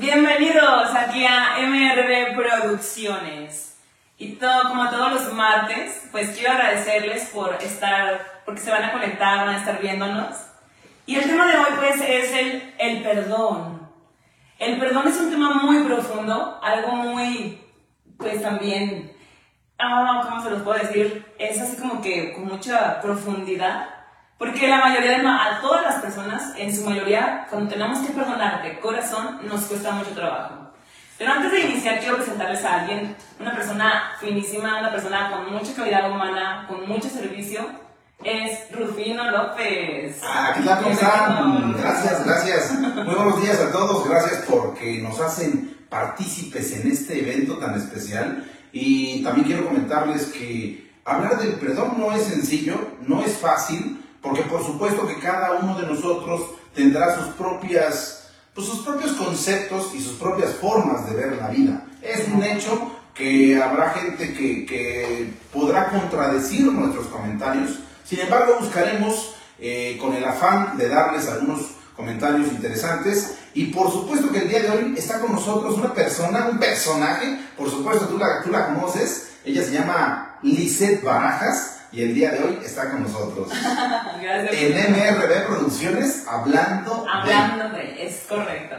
Bienvenidos aquí a MRB Producciones. Y todo, como todos los martes, pues quiero agradecerles por estar, porque se van a conectar, van a estar viéndonos. Y el tema de hoy pues es el, el perdón. El perdón es un tema muy profundo, algo muy, pues también, ah, ¿cómo se los puedo decir? Es así como que con mucha profundidad. Porque la mayoría de, a todas las personas, en su mayoría, cuando tenemos que perdonar de corazón, nos cuesta mucho trabajo. Pero antes de iniciar, quiero presentarles a alguien, una persona finísima, una persona con mucha calidad humana, con mucho servicio. Es Rufino López. Ah, ¿qué tal? ¿Cómo están? Gracias, gracias. Muy buenos días a todos. Gracias porque nos hacen partícipes en este evento tan especial. Y también quiero comentarles que hablar del perdón no es sencillo, no es fácil porque por supuesto que cada uno de nosotros tendrá sus propias, pues sus propios conceptos y sus propias formas de ver la vida. Es un hecho que habrá gente que, que podrá contradecir nuestros comentarios. Sin embargo, buscaremos eh, con el afán de darles algunos comentarios interesantes. Y por supuesto que el día de hoy está con nosotros una persona, un personaje, por supuesto tú la, tú la conoces, ella se llama Lisette Barajas y el día de hoy está con nosotros. Gracias. En MRB Producciones, hablando, Hablando de, es correcto.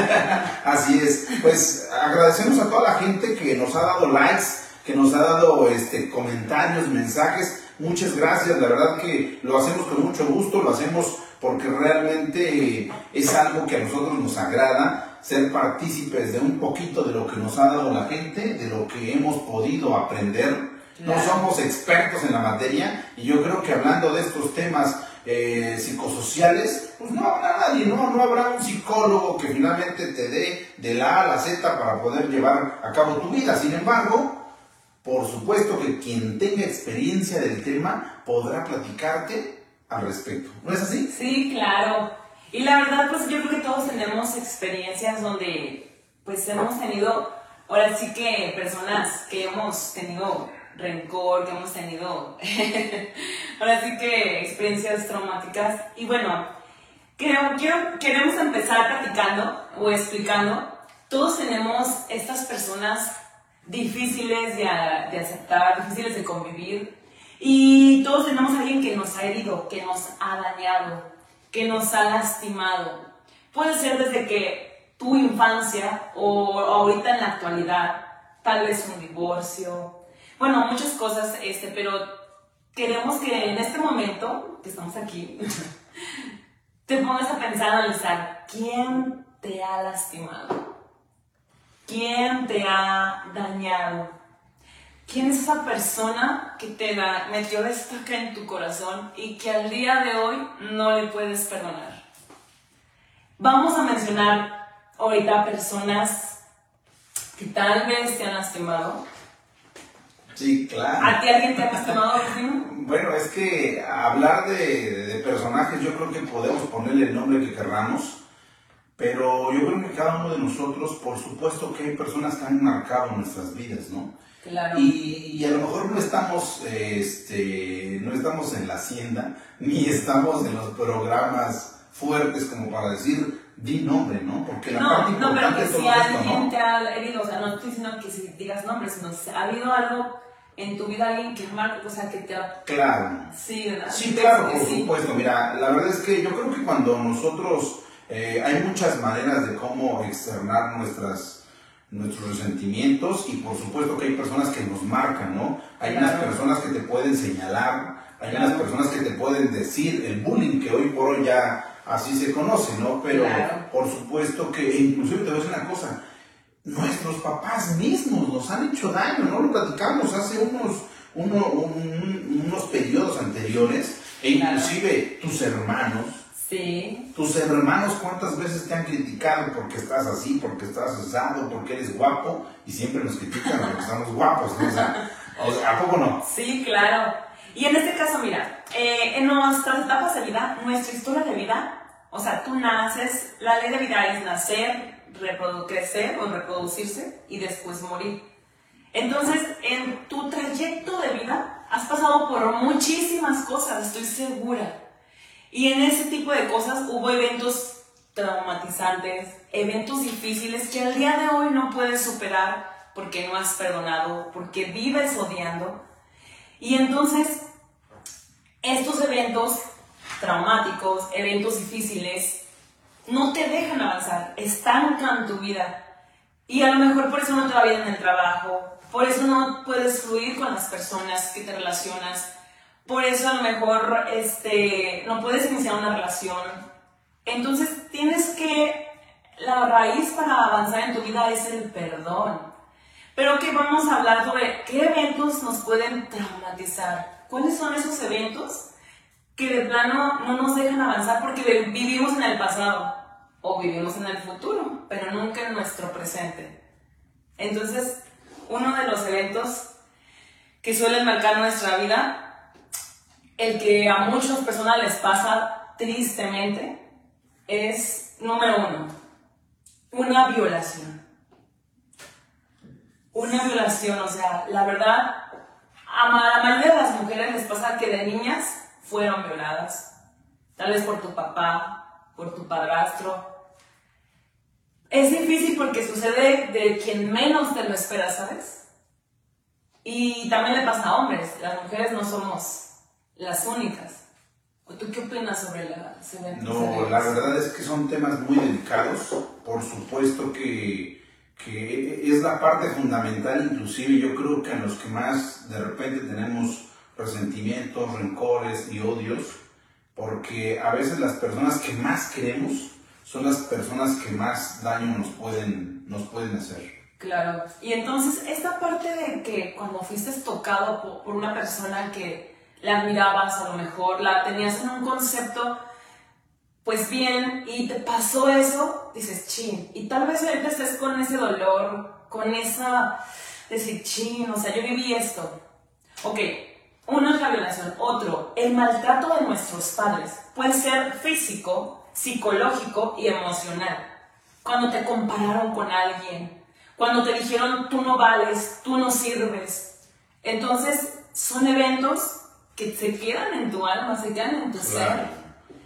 Así es. Pues agradecemos a toda la gente que nos ha dado likes, que nos ha dado este, comentarios, mensajes. Muchas gracias, la verdad que lo hacemos con mucho gusto, lo hacemos porque realmente es algo que a nosotros nos agrada, ser partícipes de un poquito de lo que nos ha dado la gente, de lo que hemos podido aprender no somos expertos en la materia y yo creo que hablando de estos temas eh, psicosociales, pues no habrá nadie, ¿no? no habrá un psicólogo que finalmente te dé de la A a la Z para poder llevar a cabo tu vida. Sin embargo, por supuesto que quien tenga experiencia del tema podrá platicarte al respecto. ¿No es así? Sí, claro. Y la verdad, pues yo creo que todos tenemos experiencias donde pues hemos tenido, ahora sí que personas que hemos tenido rencor que hemos tenido, ahora sí que experiencias traumáticas. Y bueno, quiero, queremos empezar platicando o explicando. Todos tenemos estas personas difíciles de, de aceptar, difíciles de convivir. Y todos tenemos a alguien que nos ha herido, que nos ha dañado, que nos ha lastimado. Puede ser desde que tu infancia o ahorita en la actualidad, tal vez un divorcio, bueno, muchas cosas, este, pero queremos que en este momento, que estamos aquí, te pongas a pensar, a analizar, ¿quién te ha lastimado? ¿Quién te ha dañado? ¿Quién es esa persona que te da, metió estaca en tu corazón y que al día de hoy no le puedes perdonar? Vamos a mencionar ahorita personas que tal vez te han lastimado, Sí, claro. ¿A ti alguien te ha lastimado, Bueno, es que hablar de, de, personajes, yo creo que podemos ponerle el nombre que querramos, pero yo creo que cada uno de nosotros, por supuesto que hay personas que han marcado nuestras vidas, ¿no? Claro. Y, y, a lo mejor no estamos, este, no estamos en la hacienda, ni estamos en los programas fuertes como para decir, di nombre, ¿no? Porque la no, parte no, pero que si alguien te ha herido, o sea, no estoy diciendo que si digas nombre, sino si ha habido algo en tu vida alguien que marca, o sea, que te ha... Claro. Sí, ¿verdad? Sí, claro, por sí. supuesto. Mira, la verdad es que yo creo que cuando nosotros... Eh, hay muchas maneras de cómo externar nuestras, nuestros resentimientos y por supuesto que hay personas que nos marcan, ¿no? Hay claro. unas personas que te pueden señalar, hay claro. unas personas que te pueden decir el bullying que hoy por hoy ya así se conoce, ¿no? Pero claro. por supuesto que, inclusive te voy a decir una cosa, nuestros papás mismos nos han hecho daño, ¿no? Lo platicamos hace unos, uno, un, unos periodos anteriores, e inclusive tus hermanos. Sí. Tus hermanos, ¿cuántas veces te han criticado porque estás así, porque estás asado, porque eres guapo? Y siempre nos critican porque estamos guapos, ¿no? O sea, ¿a poco no? Sí, claro. Y en este caso, mira, eh, en nuestras etapas de vida, nuestra historia de vida, o sea, tú naces, la ley de vida es nacer, crecer o reproducirse y después morir. Entonces, en tu trayecto de vida has pasado por muchísimas cosas, estoy segura. Y en ese tipo de cosas hubo eventos traumatizantes, eventos difíciles que al día de hoy no puedes superar porque no has perdonado, porque vives odiando. Y entonces, estos eventos traumáticos, eventos difíciles, no te dejan avanzar, estancan tu vida. Y a lo mejor por eso no te va bien en el trabajo, por eso no puedes fluir con las personas que te relacionas, por eso a lo mejor este, no puedes iniciar una relación. Entonces tienes que, la raíz para avanzar en tu vida es el perdón. Pero que vamos a hablar sobre qué eventos nos pueden traumatizar. ¿Cuáles son esos eventos que de plano no nos dejan avanzar porque vivimos en el pasado o vivimos en el futuro, pero nunca en nuestro presente? Entonces, uno de los eventos que suelen marcar nuestra vida, el que a muchas personas les pasa tristemente, es, número uno, una violación. Una violación, o sea, la verdad, a la mayoría de las mujeres les pasa que de niñas fueron violadas, tal vez por tu papá, por tu padrastro. Es difícil porque sucede de quien menos te lo espera, ¿sabes? Y también le pasa a hombres, las mujeres no somos las únicas. ¿Tú qué opinas sobre la No, la verdad es que son temas muy delicados. Por supuesto que, que es la parte fundamental, inclusive yo creo que en los que más de repente tenemos resentimientos, rencores y odios, porque a veces las personas que más queremos son las personas que más daño nos pueden, nos pueden hacer. Claro, y entonces esta parte de que cuando fuiste tocado por una persona que la admirabas a lo mejor, la tenías en un concepto pues bien y te pasó eso, dices, chin, y tal vez ahorita estés con ese dolor, con esa, decir, chin, o sea, yo viví esto. Ok, uno es la violación, otro, el maltrato de nuestros padres. Puede ser físico, psicológico y emocional. Cuando te compararon con alguien, cuando te dijeron tú no vales, tú no sirves. Entonces, son eventos que se quedan en tu alma, se quedan en tu ser.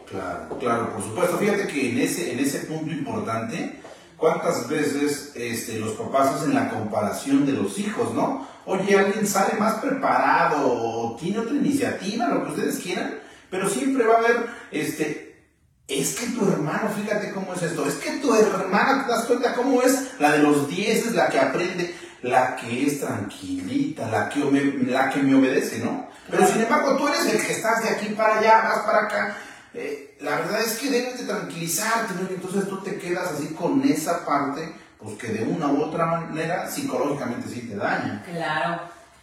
Claro, claro, por supuesto. Fíjate que en ese, en ese punto importante, ¿cuántas veces este, los papás hacen la comparación de los hijos, no? Oye, alguien sale más preparado tiene otra iniciativa, lo que ustedes quieran, pero siempre va a haber, este, es que tu hermano, fíjate cómo es esto, es que tu hermana, ¿te das cuenta cómo es? La de los 10 es la que aprende, la que es tranquilita, la que, la que me obedece, ¿no? Pero sin embargo, tú eres el que estás de aquí para allá, vas para acá. Eh, la verdad es que debes de tranquilizarte, entonces tú te quedas así con esa parte, pues que de una u otra manera psicológicamente sí te daña. Claro.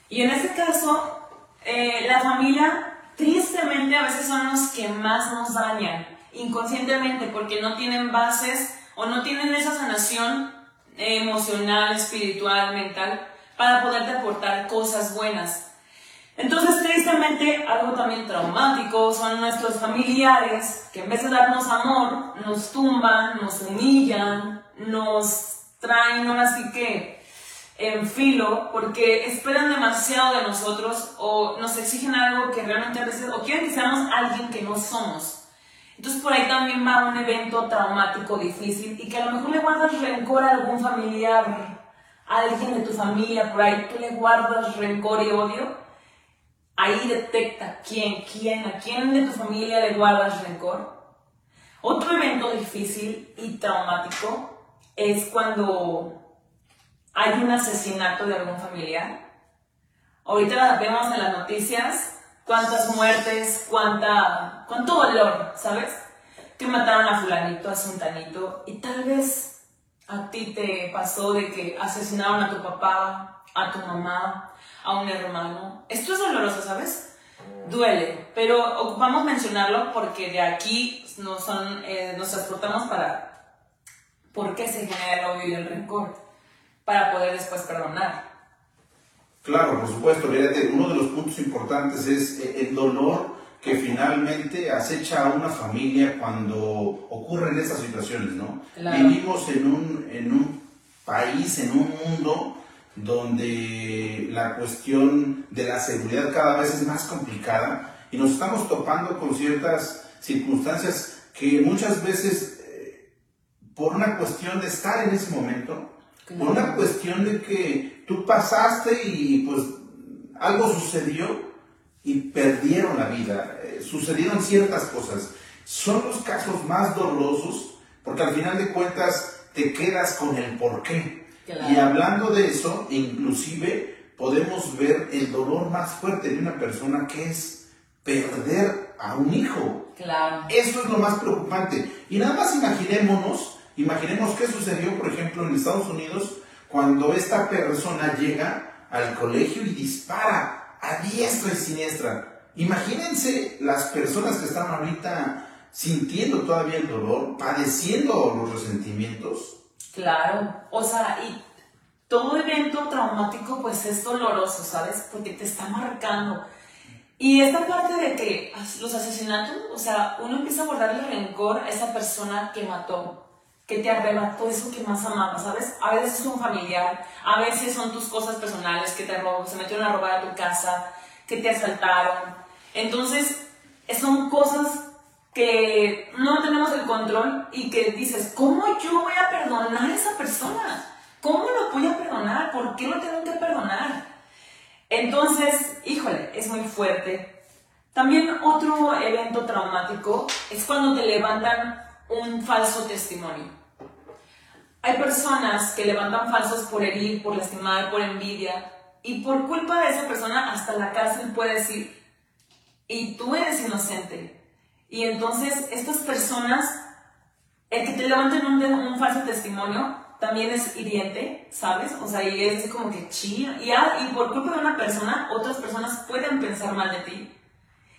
Y en ese caso, eh, la familia tristemente a veces son los que más nos dañan, inconscientemente, porque no tienen bases o no tienen esa sanación emocional, espiritual, mental, para poderte aportar cosas buenas. Entonces, tristemente, algo también traumático son nuestros familiares que en vez de darnos amor, nos tumban, nos humillan, nos traen ahora sí que en filo porque esperan demasiado de nosotros o nos exigen algo que realmente a veces, o quieren que seamos alguien que no somos. Entonces por ahí también va un evento traumático difícil y que a lo mejor le guardas rencor a algún familiar, a alguien de tu familia, por ahí tú le guardas rencor y odio Ahí detecta quién, quién, a quién de tu familia le guardas rencor. Otro evento difícil y traumático es cuando hay un asesinato de algún familiar. Ahorita vemos en las noticias cuántas muertes, cuánta, cuánto dolor, ¿sabes? Que mataron a fulanito, a sultanito y tal vez a ti te pasó de que asesinaron a tu papá, a tu mamá, a un hermano. Esto es doloroso, ¿sabes? Duele, pero ocupamos mencionarlo porque de aquí nos, son, eh, nos transportamos para por qué se genera el odio y el rencor, para poder después perdonar. Claro, por supuesto, fíjate, uno de los puntos importantes es eh, el dolor que finalmente acecha a una familia cuando ocurren estas situaciones, ¿no? Vivimos en un, en un país, en un mundo donde la cuestión de la seguridad cada vez es más complicada y nos estamos topando con ciertas circunstancias que muchas veces eh, por una cuestión de estar en ese momento, por una cuestión de que tú pasaste y pues algo sucedió y perdieron la vida, eh, sucedieron ciertas cosas. Son los casos más dolorosos porque al final de cuentas te quedas con el porqué. Y hablando de eso, inclusive podemos ver el dolor más fuerte de una persona que es perder a un hijo. Claro. Eso es lo más preocupante. Y nada más imaginémonos, imaginemos qué sucedió, por ejemplo, en Estados Unidos, cuando esta persona llega al colegio y dispara a diestra y siniestra. Imagínense las personas que están ahorita sintiendo todavía el dolor, padeciendo los resentimientos. Claro, o sea, y todo evento traumático pues es doloroso, ¿sabes? Porque te está marcando. Y esta parte de que los asesinatos, o sea, uno empieza a guardarle rencor a esa persona que mató, que te arrebató eso que más amaba, ¿sabes? A veces es un familiar, a veces son tus cosas personales que te robó, se metieron a robar a tu casa, que te asaltaron. Entonces, son cosas que no tenemos el control y que dices, ¿cómo yo voy a perdonar a esa persona? ¿Cómo lo voy a perdonar? ¿Por qué lo tengo que perdonar? Entonces, híjole, es muy fuerte. También otro evento traumático es cuando te levantan un falso testimonio. Hay personas que levantan falsos por herir, por lastimar, por envidia, y por culpa de esa persona hasta la cárcel puedes ir. Y tú eres inocente. Y entonces estas personas, el que te levanten un, un falso testimonio, también es hiriente, ¿sabes? O sea, y es como que chía. Y, y por culpa de una persona, otras personas pueden pensar mal de ti.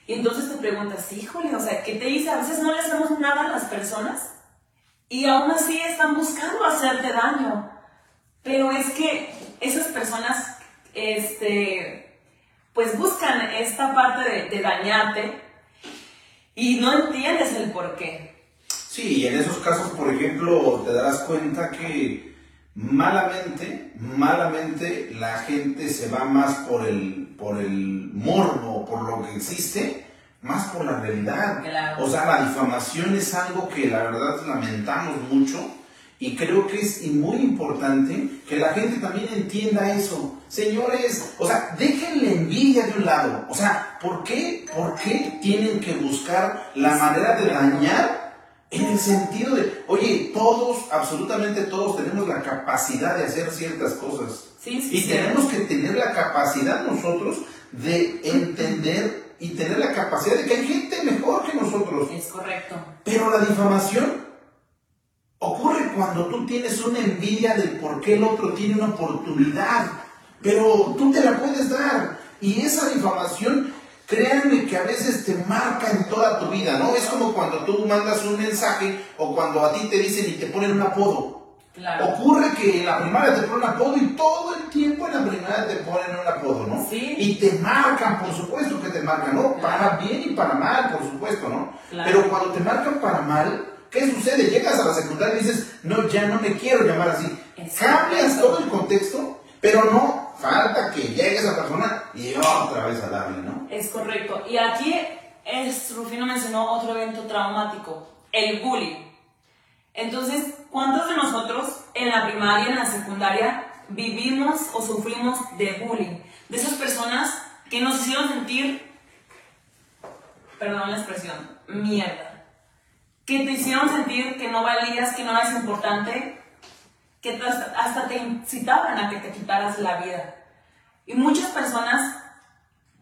Y entonces te preguntas, híjole, o sea, ¿qué te dice? A veces no le hacemos nada a las personas y aún así están buscando hacerte daño. Pero es que esas personas, este, pues buscan esta parte de, de dañarte y no entiendes el por qué. Sí, y en esos casos, por ejemplo, te darás cuenta que malamente, malamente la gente se va más por el, por el morbo, por lo que existe, más por la realidad. O sea, la difamación es algo que la verdad lamentamos mucho y creo que es muy importante que la gente también entienda eso. Señores, o sea, dejen la envidia de un lado. O sea, ¿por qué, ¿por qué tienen que buscar la manera de dañar? En el sentido de, oye, todos, absolutamente todos tenemos la capacidad de hacer ciertas cosas. y tenemos que tener la capacidad nosotros de entender y tener la capacidad de que hay gente mejor que nosotros. Es correcto. Pero la difamación Ocurre cuando tú tienes una envidia de por qué el otro tiene una oportunidad, pero tú te la puedes dar. Y esa difamación, créanme que a veces te marca en toda tu vida, ¿no? Es como cuando tú mandas un mensaje o cuando a ti te dicen y te ponen un apodo. Ocurre que en la primaria te ponen un apodo y todo el tiempo en la primaria te ponen un apodo, ¿no? Sí. Y te marcan, por supuesto que te marcan, ¿no? Para bien y para mal, por supuesto, ¿no? Pero cuando te marcan para mal, ¿Qué sucede? Llegas a la secundaria y dices, no, ya no me quiero llamar así. Cambias todo el contexto, pero no falta que llegue esa persona y otra vez a darle, ¿no? Es correcto. Y aquí es, Rufino mencionó otro evento traumático, el bullying. Entonces, ¿cuántos de nosotros en la primaria, en la secundaria, vivimos o sufrimos de bullying? De esas personas que nos hicieron sentir, perdón la expresión, mierda que te hicieron sentir que no valías, que no eras importante, que hasta te incitaban a que te quitaras la vida. Y muchas personas,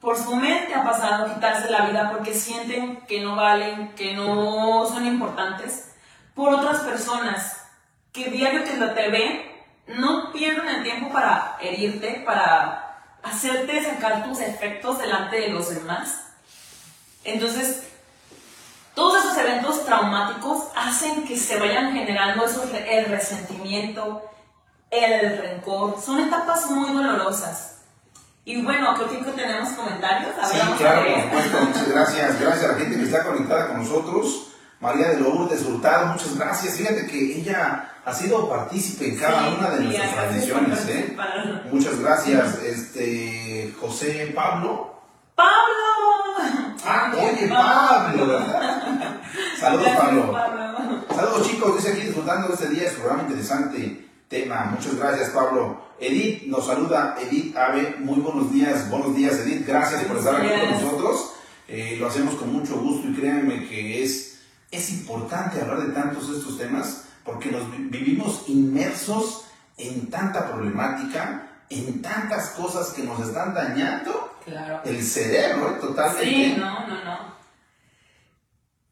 por su mente ha pasado quitarse la vida porque sienten que no valen, que no son importantes, por otras personas que diario que te ven, no pierden el tiempo para herirte, para hacerte sacar tus efectos delante de los demás. Entonces, todos esos eventos traumáticos hacen que se vayan generando el resentimiento, el rencor. Son etapas muy dolorosas. Y bueno, creo que tenemos comentarios. sí, claro, por supuesto. Muchas gracias. Gracias a la gente que está conectada con nosotros. María de Lourdes Hurtado, muchas gracias. Fíjate que ella ha sido partícipe en cada una de nuestras tradiciones. ¿eh? Muchas gracias. Este, José Pablo. ¡Pablo! Ah, oye, Pablo, ¿verdad? Saludos, Pablo. Saludos chicos, dice aquí disfrutando este día, es un programa interesante tema. Muchas gracias Pablo. Edith nos saluda, Edith Ave, muy buenos días, buenos días Edith, gracias por estar aquí con nosotros. Eh, lo hacemos con mucho gusto y créanme que es, es importante hablar de tantos de estos temas porque nos vivimos inmersos en tanta problemática, en tantas cosas que nos están dañando el cerebro, totalmente. Sí, no, no, no.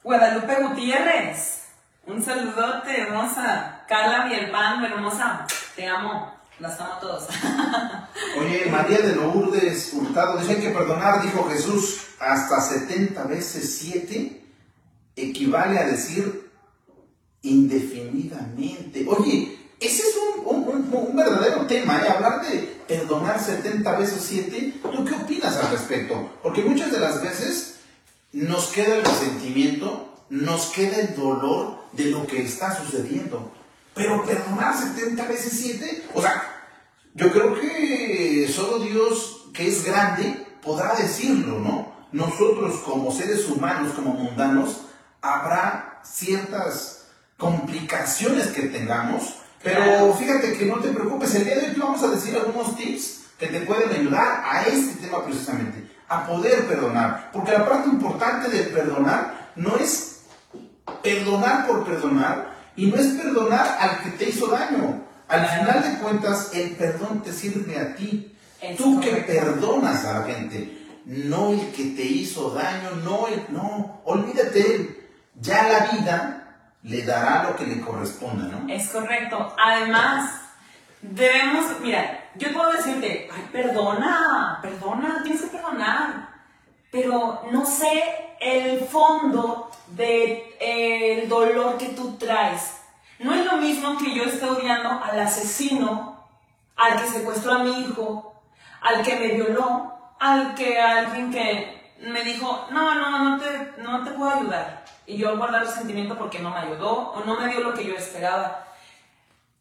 Guadalupe Gutiérrez, un saludote, hermosa. Carla Bielpan, hermosa, te amo. Las amo a todos. Oye, María de Lourdes Hurtado dice que perdonar, dijo Jesús, hasta 70 veces 7 equivale a decir indefinidamente. Oye, ese es un, verdadero tema, ¿eh? hablar de perdonar 70 veces 7. ¿Tú qué opinas al respecto? Porque muchas de las veces nos queda el resentimiento, nos queda el dolor de lo que está sucediendo. Pero perdonar 70 veces 7, o sea, yo creo que solo Dios, que es grande, podrá decirlo, ¿no? Nosotros como seres humanos, como mundanos, habrá ciertas complicaciones que tengamos, pero fíjate que no te preocupes, el día de hoy te vamos a decir algunos tips que te pueden ayudar a este tema precisamente, a poder perdonar, porque la parte importante de perdonar no es perdonar por perdonar y no es perdonar al que te hizo daño. Al final de cuentas, el perdón te sirve a ti. Tú que perdonas a la gente, no el que te hizo daño, no el, no, olvídate Ya la vida le dará lo que le corresponda, ¿no? Es correcto. Además, debemos, mira, yo puedo decirte, ay, perdona, perdona, tienes que perdonar, pero no sé el fondo del de, dolor que tú traes. No es lo mismo que yo esté odiando al asesino, al que secuestró a mi hijo, al que me violó, al que alguien que me dijo, no, no, no te, no te puedo ayudar. Y yo guardar el sentimiento porque no me ayudó o no me dio lo que yo esperaba.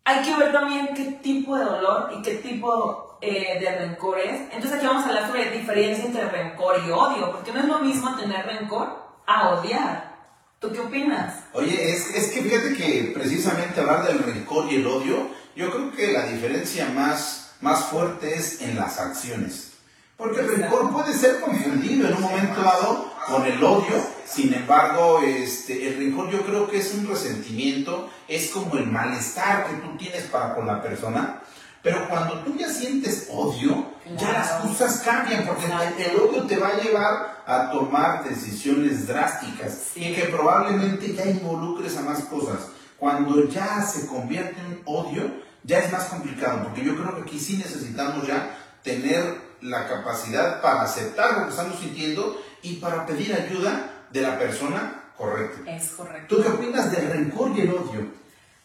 Hay que ver también qué tipo de dolor y qué tipo eh, de rencor es. Entonces aquí vamos a hablar sobre la diferencia entre rencor y odio, porque no es lo mismo tener rencor a odiar. ¿Tú qué opinas? Oye, es, es, que fíjate que precisamente hablar del rencor y el odio, yo creo que la diferencia más, más fuerte es en las acciones. Porque el rencor puede ser confundido en un momento dado con el odio, sin embargo, este, el rencor yo creo que es un resentimiento, es como el malestar que tú tienes para con la persona, pero cuando tú ya sientes odio, ya las cosas cambian, porque el odio te va a llevar a tomar decisiones drásticas y que probablemente ya involucres a más cosas. Cuando ya se convierte en odio, ya es más complicado, porque yo creo que aquí sí necesitamos ya tener la capacidad para aceptar lo que estamos sintiendo y para pedir ayuda de la persona correcta. Es correcto. ¿Tú qué opinas del rencor y el odio?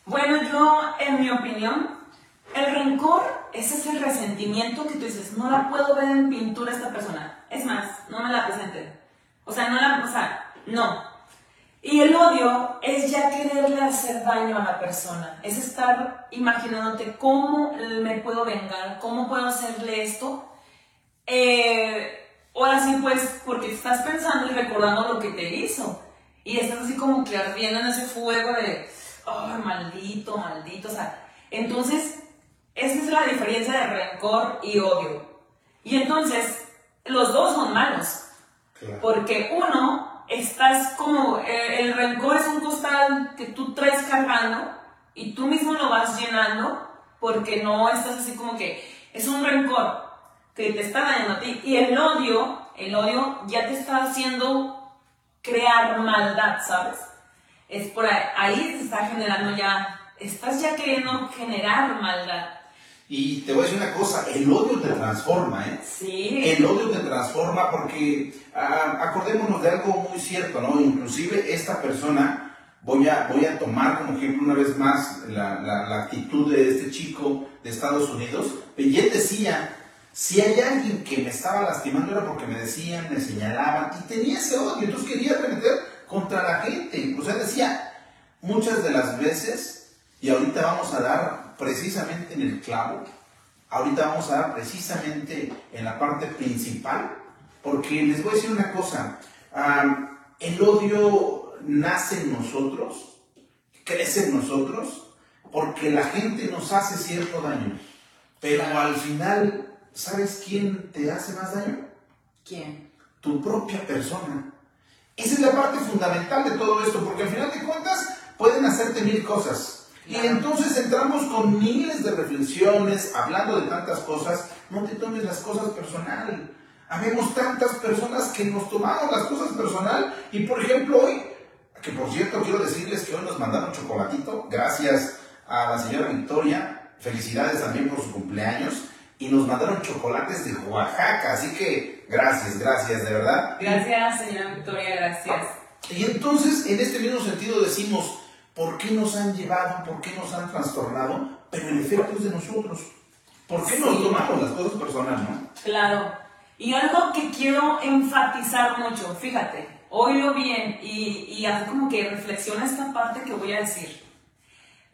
Bueno, yo, en mi opinión, el rencor, ese es el resentimiento que tú dices, no la puedo ver en pintura esta persona. Es más, no me la presente. O sea, no la, o sea, no. Y el odio es ya quererle hacer daño a la persona. Es estar imaginándote cómo me puedo vengar, cómo puedo hacerle esto. Eh, ahora sí, pues, porque estás pensando y recordando lo que te hizo. Y estás así como que ardiendo en ese fuego de, oh, maldito, maldito. O sea, entonces esa es la diferencia de rencor y odio. Y entonces, los dos son malos. Porque uno, estás como, eh, el rencor es un costal que tú traes cargando y tú mismo lo vas llenando porque no estás así como que, es un rencor que te está dañando a ti. Y el odio, el odio ya te está haciendo crear maldad, ¿sabes? Es por ahí, ahí se está generando ya, estás ya queriendo generar maldad. Y te voy a decir una cosa, el odio te transforma, ¿eh? Sí. El odio te transforma porque acordémonos de algo muy cierto, ¿no? Inclusive esta persona, voy a, voy a tomar como ejemplo una vez más la, la, actitud de este chico de Estados Unidos, y él decía, si hay alguien que me estaba lastimando era porque me decían, me señalaban, y tenía ese odio, entonces quería remeter contra la gente. O sea, decía, muchas de las veces, y ahorita vamos a dar precisamente en el clavo. Ahorita vamos a dar precisamente en la parte principal, porque les voy a decir una cosa, el odio nace en nosotros crece en nosotros porque la gente nos hace cierto daño. Pero al final, ¿sabes quién te hace más daño? ¿Quién? Tu propia persona. Esa es la parte fundamental de todo esto, porque al final de cuentas pueden hacerte mil cosas. Y entonces entramos con miles de reflexiones, hablando de tantas cosas. No te tomes las cosas personal. Habemos tantas personas que nos tomamos las cosas personal. Y por ejemplo, hoy, que por cierto quiero decirles que hoy nos mandaron chocolatito. Gracias a la señora Victoria. Felicidades también por su cumpleaños. Y nos mandaron chocolates de Oaxaca. Así que gracias, gracias, de verdad. Gracias, señora Victoria, gracias. Y entonces, en este mismo sentido decimos, ¿por qué nos han llevado? ¿Por qué nos han trastornado? Pero el efecto es de nosotros. ¿Por qué nos tomamos las cosas personales, no? Claro. Y algo que quiero enfatizar mucho, fíjate, oílo bien y, y haz como que reflexiona esta parte que voy a decir.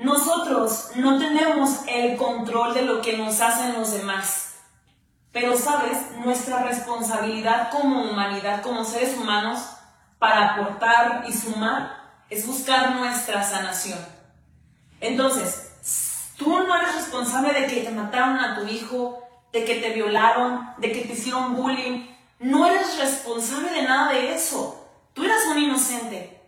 Nosotros no tenemos el control de lo que nos hacen los demás. Pero, ¿sabes? Nuestra responsabilidad como humanidad, como seres humanos, para aportar y sumar, es buscar nuestra sanación. Entonces, tú no eres responsable de que te mataron a tu hijo, de que te violaron, de que te hicieron bullying. No eres responsable de nada de eso. Tú eras un inocente.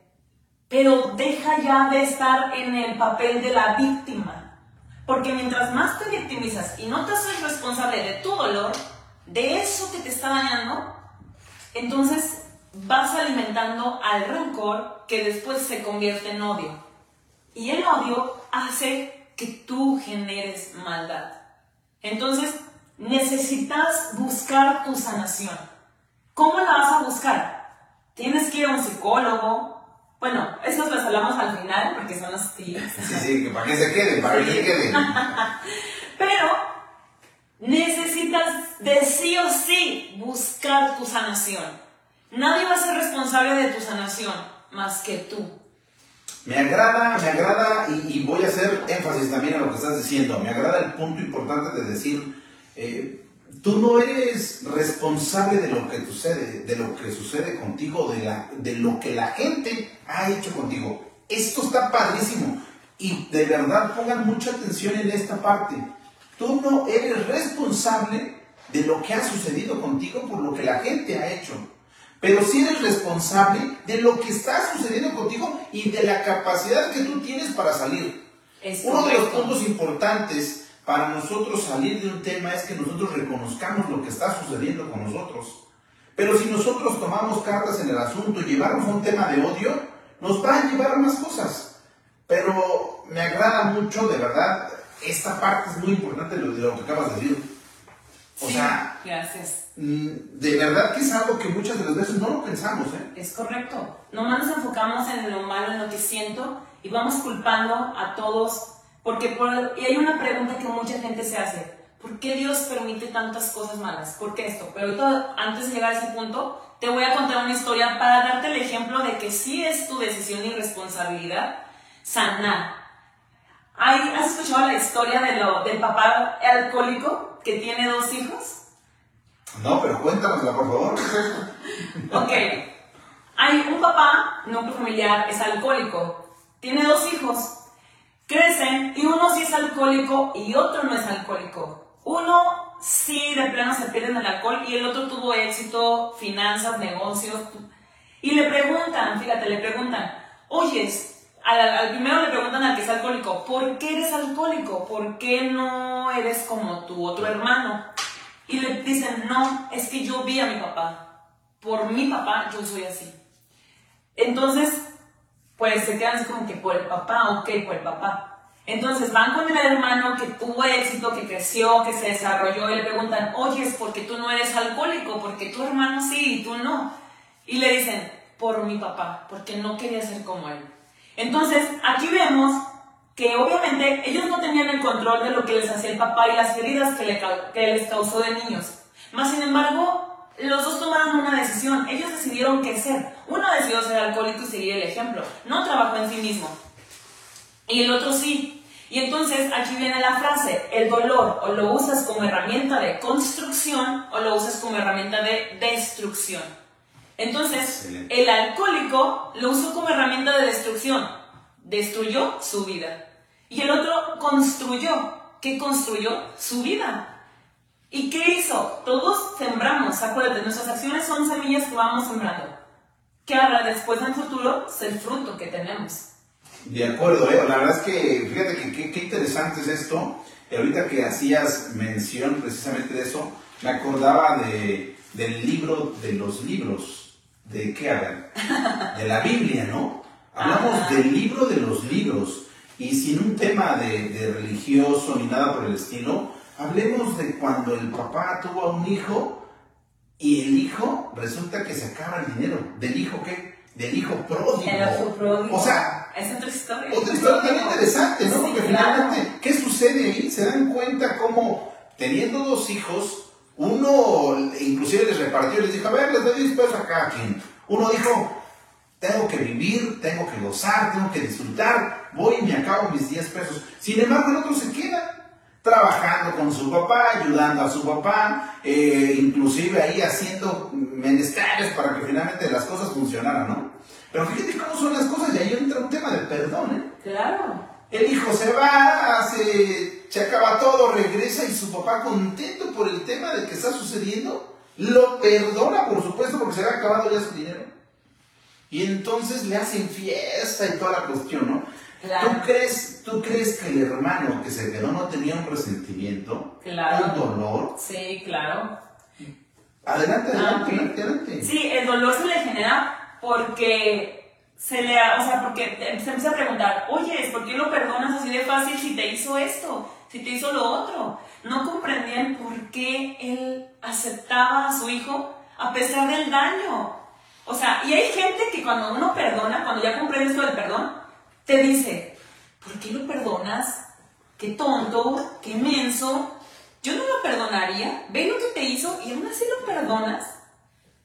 Pero deja ya de estar en el papel de la víctima. Porque mientras más te victimizas y no te haces responsable de tu dolor, de eso que te está dañando, entonces vas alimentando al rencor que después se convierte en odio. Y el odio hace que tú generes maldad. Entonces, necesitas buscar tu sanación. ¿Cómo la vas a buscar? Tienes que ir a un psicólogo. Bueno, eso lo hablamos al final porque son los tíos. Sí, sí, que para que se quede, para que se quede. Pero necesitas de sí o sí buscar tu sanación. Nadie va a ser responsable de tu sanación más que tú. Me agrada, me agrada, y, y voy a hacer énfasis también a lo que estás diciendo. Me agrada el punto importante de decir, eh, tú no eres responsable de lo que sucede, de lo que sucede contigo, de, la, de lo que la gente ha hecho contigo. Esto está padrísimo. Y de verdad pongan mucha atención en esta parte. Tú no eres responsable de lo que ha sucedido contigo por lo que la gente ha hecho. Pero sí eres responsable de lo que está sucediendo contigo y de la capacidad que tú tienes para salir. Es Uno de los puntos importantes para nosotros salir de un tema es que nosotros reconozcamos lo que está sucediendo con nosotros. Pero si nosotros tomamos cartas en el asunto y llevamos a un tema de odio, nos va a llevar a más cosas. Pero me agrada mucho, de verdad, esta parte es muy importante de lo, de lo que acabas de decir. O Sí, sea, gracias. mm, de verdad que es algo que muchas de las veces no lo pensamos, ¿eh? Es correcto. Nomás nos enfocamos en lo malo, en lo que siento y vamos culpando a todos. Porque por- y hay una pregunta que mucha gente se hace. ¿Por qué Dios permite tantas cosas malas? ¿Por qué esto? Pero ahorita, antes de llegar a ese punto, te voy a contar una historia para darte el ejemplo de que sí es tu decisión y responsabilidad sanar. ¿Has escuchado la historia de lo, del papá alcohólico que tiene dos hijos? No, pero cuéntanosla, por favor. Ok. Hay un papá, núcleo familiar, es alcohólico. Tiene dos hijos. Crecen y uno sí es alcohólico y otro no es alcohólico. Uno sí de plano se pierde en el alcohol y el otro tuvo éxito, finanzas, negocios. Y le preguntan, fíjate, le preguntan, oyes, al, al primero le preguntan al que es alcohólico, ¿por qué eres alcohólico? ¿Por qué no eres como tu otro hermano? Y le dicen, no, es que yo vi a mi papá. Por mi papá yo soy así. Entonces, pues se quedan como que por el papá, ok, por el papá. Entonces van con el hermano que tuvo éxito, que creció, que se desarrolló y le preguntan, oye, es porque tú no eres alcohólico, porque tu hermano sí y tú no. Y le dicen, por mi papá, porque no quería ser como él. Entonces, aquí vemos que obviamente ellos no tenían el control de lo que les hacía el papá y las heridas que, le que les causó de niños. Más sin embargo, los dos tomaron una decisión. Ellos decidieron qué ser. Uno decidió ser alcohólico y seguir el ejemplo. No trabajó en sí mismo. Y el otro sí. Y entonces aquí viene la frase, el dolor o lo usas como herramienta de construcción o lo usas como herramienta de destrucción. Entonces, el alcohólico lo usó como herramienta de destrucción. destruyó su vida. Y el otro construyó. ¿Qué construyó? Su vida. ¿Y qué hizo? Todos sembramos, acuérdate, nuestras acciones son semillas que vamos sembrando. Que ahora después en el futuro es el fruto que tenemos. De acuerdo, ¿eh? la verdad es que fíjate que qué interesante es esto. Y ahorita que hacías mención precisamente de eso, me acordaba de, del libro de los libros. ¿De qué hablan? De la Biblia, ¿no? Hablamos del libro de los libros. Y sin un tema de, de religioso ni nada por el estilo, hablemos de cuando el papá tuvo a un hijo y el hijo resulta que se acaba el dinero. ¿Del hijo qué? Del hijo pródigo. pródigo. O sea, es otra historia. Otra historia también interesante, ¿no? Porque finalmente, ¿qué sucede ahí? Se dan cuenta cómo teniendo dos hijos, uno inclusive les repartió y les dijo, a ver, les doy 10 pesos a cada quien. Uno dijo, tengo que vivir, tengo que gozar, tengo que disfrutar, voy y me acabo mis 10 pesos. Sin embargo, el otro se queda trabajando con su papá, ayudando a su papá, eh, inclusive ahí haciendo menesteres para que finalmente las cosas funcionaran, ¿no? Pero fíjate cómo son las cosas y ahí entra un tema de perdón, ¿eh? Claro. El hijo se va, hace, se acaba todo, regresa y su papá contento por el tema de que está sucediendo, lo perdona, por supuesto, porque se ha acabado ya su dinero. Y entonces le hacen fiesta y toda la cuestión, ¿no? Claro. ¿Tú, crees, ¿Tú crees que el hermano que se quedó no tenía un resentimiento? Claro. ¿Un dolor? Sí, claro. Adelante, adelante, ah, adelante. Sí, el dolor se le genera porque se le, o sea, porque se empieza a preguntar, oye, ¿por qué lo perdonas así de fácil si te hizo esto? Si te hizo lo otro. No comprendían por qué él aceptaba a su hijo a pesar del daño. O sea, y hay gente que cuando uno perdona, cuando ya comprende esto del perdón, te dice, ¿por qué lo perdonas? Qué tonto, qué menso. Yo no lo perdonaría. Ve lo que te hizo y aún así lo perdonas.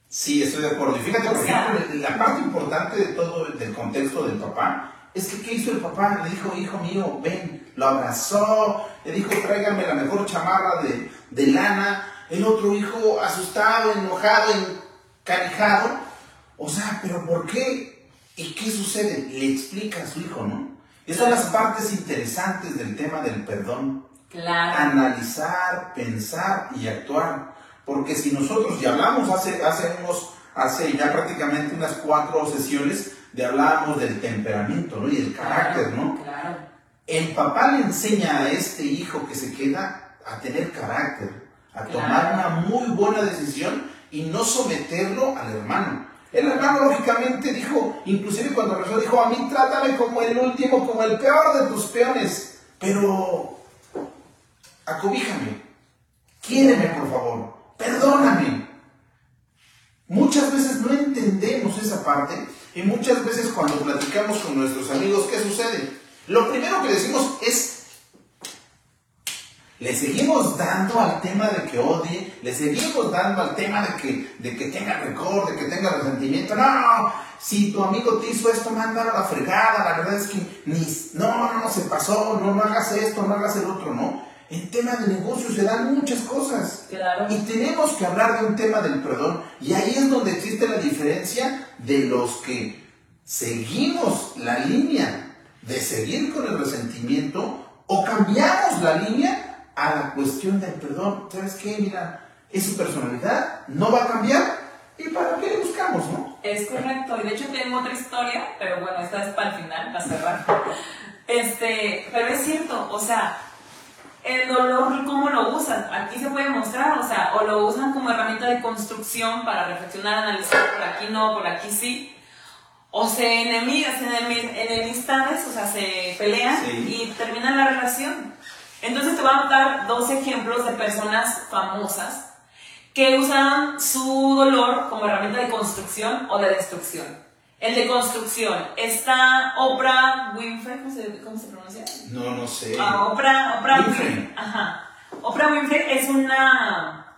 Sí, estoy de acuerdo. Y fíjate, por ejemplo, la parte importante de todo, del contexto del papá, es que ¿qué hizo el papá? Le dijo, hijo mío, ven, lo abrazó, le dijo, tráigame la mejor chamarra de, de lana. El otro hijo asustado, enojado, encarijado. O sea, ¿pero por qué? ¿Y qué sucede? Le explica a su hijo, ¿no? Esas son las partes interesantes del tema del perdón. Claro. Analizar, pensar y actuar. Porque si nosotros ya hablamos hace, hace, unos, hace ya prácticamente unas cuatro sesiones de hablábamos del temperamento ¿no? y el carácter, ¿no? Claro. El papá le enseña a este hijo que se queda a tener carácter, a tomar una muy buena decisión y no someterlo al hermano. El hermano lógicamente dijo, inclusive cuando rezó, dijo, a mí trátame como el último, como el peor de tus peones, pero acobíjame, quiéreme por favor, perdóname. Muchas veces no entendemos esa parte y muchas veces cuando platicamos con nuestros amigos, ¿qué sucede? Lo primero que decimos es le seguimos dando al tema de que odie, le seguimos dando al tema de que, de que tenga rencor, de que tenga resentimiento. No, si tu amigo te hizo esto, mándalo a la fregada. La verdad es que ni, no, no, no, se pasó, no, no hagas esto, no hagas el otro, no. En tema de negocio se dan muchas cosas. Claro. Y tenemos que hablar de un tema del perdón. Y ahí es donde existe la diferencia de los que seguimos la línea de seguir con el resentimiento o cambiamos la línea a la cuestión del perdón. ¿Sabes qué? Mira, es su personalidad, no va a cambiar. ¿Y para qué le buscamos, no? Es correcto. Y de hecho tengo otra historia, pero bueno, esta es para el final, para cerrar. Este, pero es cierto, o sea, el dolor, ¿cómo lo usan? Aquí se puede mostrar, o sea, o lo usan como herramienta de construcción para reflexionar, analizar, por aquí no, por aquí sí. O se enemigas, enemistades, o sea, se pelean y terminan la relación. Entonces te voy a dar dos ejemplos de personas famosas que usan su dolor como herramienta de construcción o de destrucción. El de construcción está Oprah Winfrey, ¿cómo se, cómo se pronuncia? No, no sé. Ah, Oprah, Oprah Winfrey. Ajá. Oprah Winfrey es una...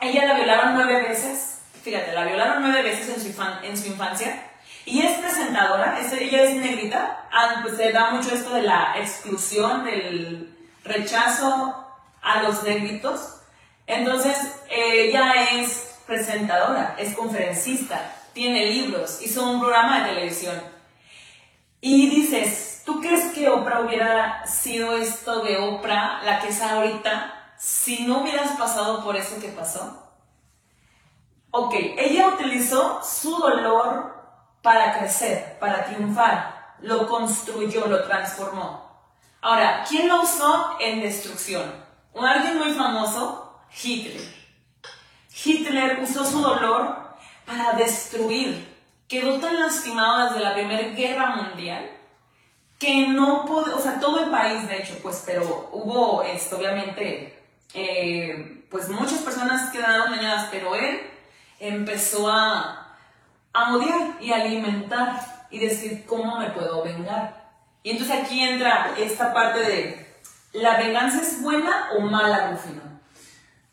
Ella la violaron nueve veces. Fíjate, la violaron nueve veces en su, en su infancia. Y es presentadora, ella es negrita, ah, pues se da mucho esto de la exclusión, del rechazo a los negritos. Entonces, ella es presentadora, es conferencista, tiene libros, hizo un programa de televisión. Y dices, ¿tú crees que Oprah hubiera sido esto de Oprah, la que es ahorita, si no hubieras pasado por eso que pasó? Ok, ella utilizó su dolor para crecer, para triunfar, lo construyó, lo transformó. Ahora, ¿quién lo usó en destrucción? Un alguien muy famoso, Hitler. Hitler usó su dolor para destruir. Quedó tan lastimado desde la Primera Guerra Mundial que no pudo, o sea, todo el país de hecho, pues, pero hubo esto, obviamente, eh, pues muchas personas quedaron dañadas, pero él empezó a, a odiar y alimentar y decir, ¿cómo me puedo vengar? Y entonces aquí entra esta parte de, ¿la venganza es buena o mala, Rufino?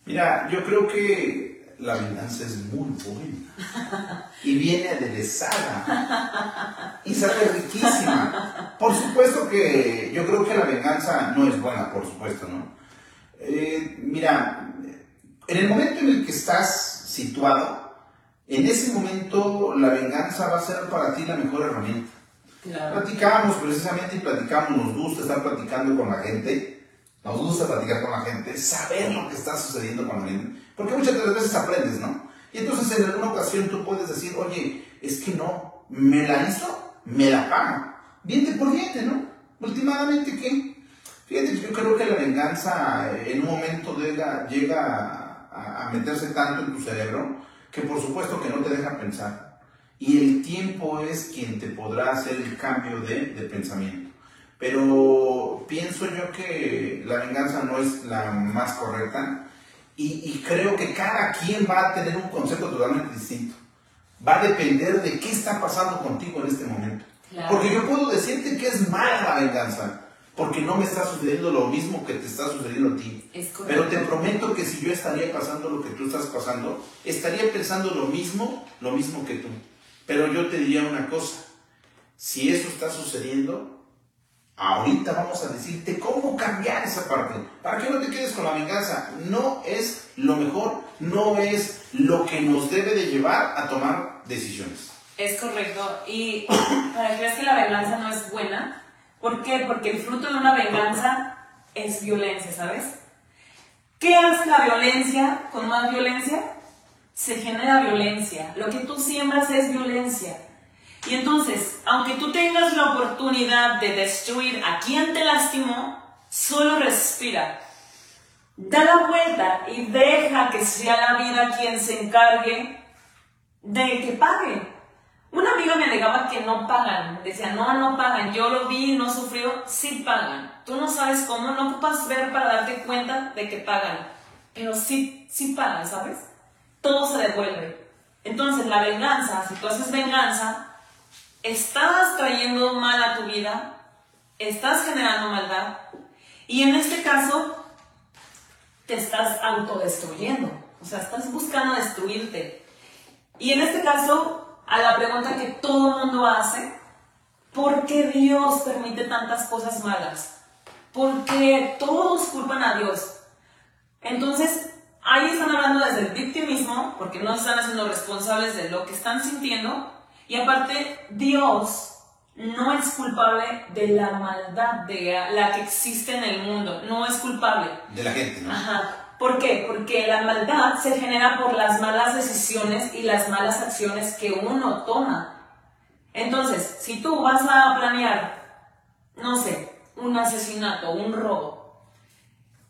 Mira, yo creo que la venganza es muy buena y viene aderezada y sale riquísima. Por supuesto que yo creo que la venganza no es buena, por supuesto, ¿no? Eh, mira, en el momento en el que estás situado, en ese momento la venganza va a ser para ti la mejor herramienta. Platicamos precisamente y platicamos, nos gusta estar platicando con la gente, nos gusta platicar con la gente, saber lo que está sucediendo con la gente, porque muchas veces aprendes, ¿no? Y entonces en alguna ocasión tú puedes decir, oye, es que no, me la hizo, me la paga. Diente por diente, ¿no? Últimamente, ¿qué? Fíjate yo creo que la venganza eh, en un momento llega, llega a meterse tanto en tu cerebro que por supuesto que no te deja pensar. Y el tiempo es quien te podrá hacer el cambio de, de pensamiento. Pero pienso yo que la venganza no es la más correcta y, y, creo que cada quien va a tener un concepto totalmente distinto. Va a depender de qué está pasando contigo en este momento. Claro. Porque yo puedo decirte que es mala la venganza, porque no me está sucediendo lo mismo que te está sucediendo a ti. Pero te prometo que si yo estaría pasando lo que tú estás pasando, estaría pensando lo mismo, lo mismo que tú. Pero yo te diría una cosa, si eso está sucediendo, ahorita vamos a decirte cómo cambiar esa parte. Para que no te quedes con la venganza. No es lo mejor, no es lo que nos debe de llevar a tomar decisiones. Es correcto. Y para que veas que la venganza no es buena, ¿por qué? Porque el fruto de una venganza es violencia, ¿sabes? ¿Qué hace la violencia con más violencia? Se genera violencia. Lo que tú siembras es violencia. Y entonces, aunque tú tengas la oportunidad de destruir a quien te lastimó, solo respira. Da la vuelta y deja que sea la vida quien se encargue de que pague. Una amiga me alegaba que no pagan. Decía, no, no pagan. Yo lo vi, no sufrió. Sí pagan. Tú no sabes cómo, no ocupas ver para darte cuenta de que pagan. Pero sí, sí pagan, ¿sabes? Todo se devuelve. Entonces, la venganza, si tú haces venganza, estás trayendo mal a tu vida, estás generando maldad y en este caso te estás autodestruyendo, o sea, estás buscando destruirte. Y en este caso, a la pregunta que todo el mundo hace, ¿por qué Dios permite tantas cosas malas? Porque todos culpan a Dios. Entonces, ahí están hablando desde el victimismo, porque no están haciendo responsables de lo que están sintiendo, y aparte, Dios no es culpable de la maldad de la que existe en el mundo. No es culpable. De la gente, ¿no? Ajá. ¿Por qué? Porque la maldad se genera por las malas decisiones y las malas acciones que uno toma. Entonces, si tú vas a planear, no sé, un asesinato, un robo,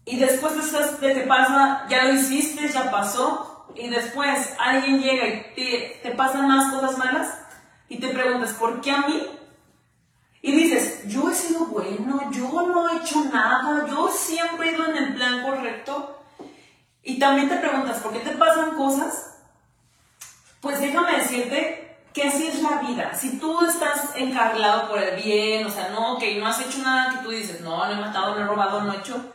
y después de que pasa, ya lo hiciste, ya pasó, y después alguien llega y te, te pasan más cosas malas, y te preguntas, ¿por qué a mí? Y dices, yo he sido bueno, yo no he hecho nada, yo siempre he ido en el plan correcto. Y también te preguntas, ¿por qué te pasan cosas? Pues déjame decirte que así es la vida. Si tú estás encarlado por el bien, o sea, no, que no has hecho nada que tú dices, no, no he matado, no he robado, no he hecho.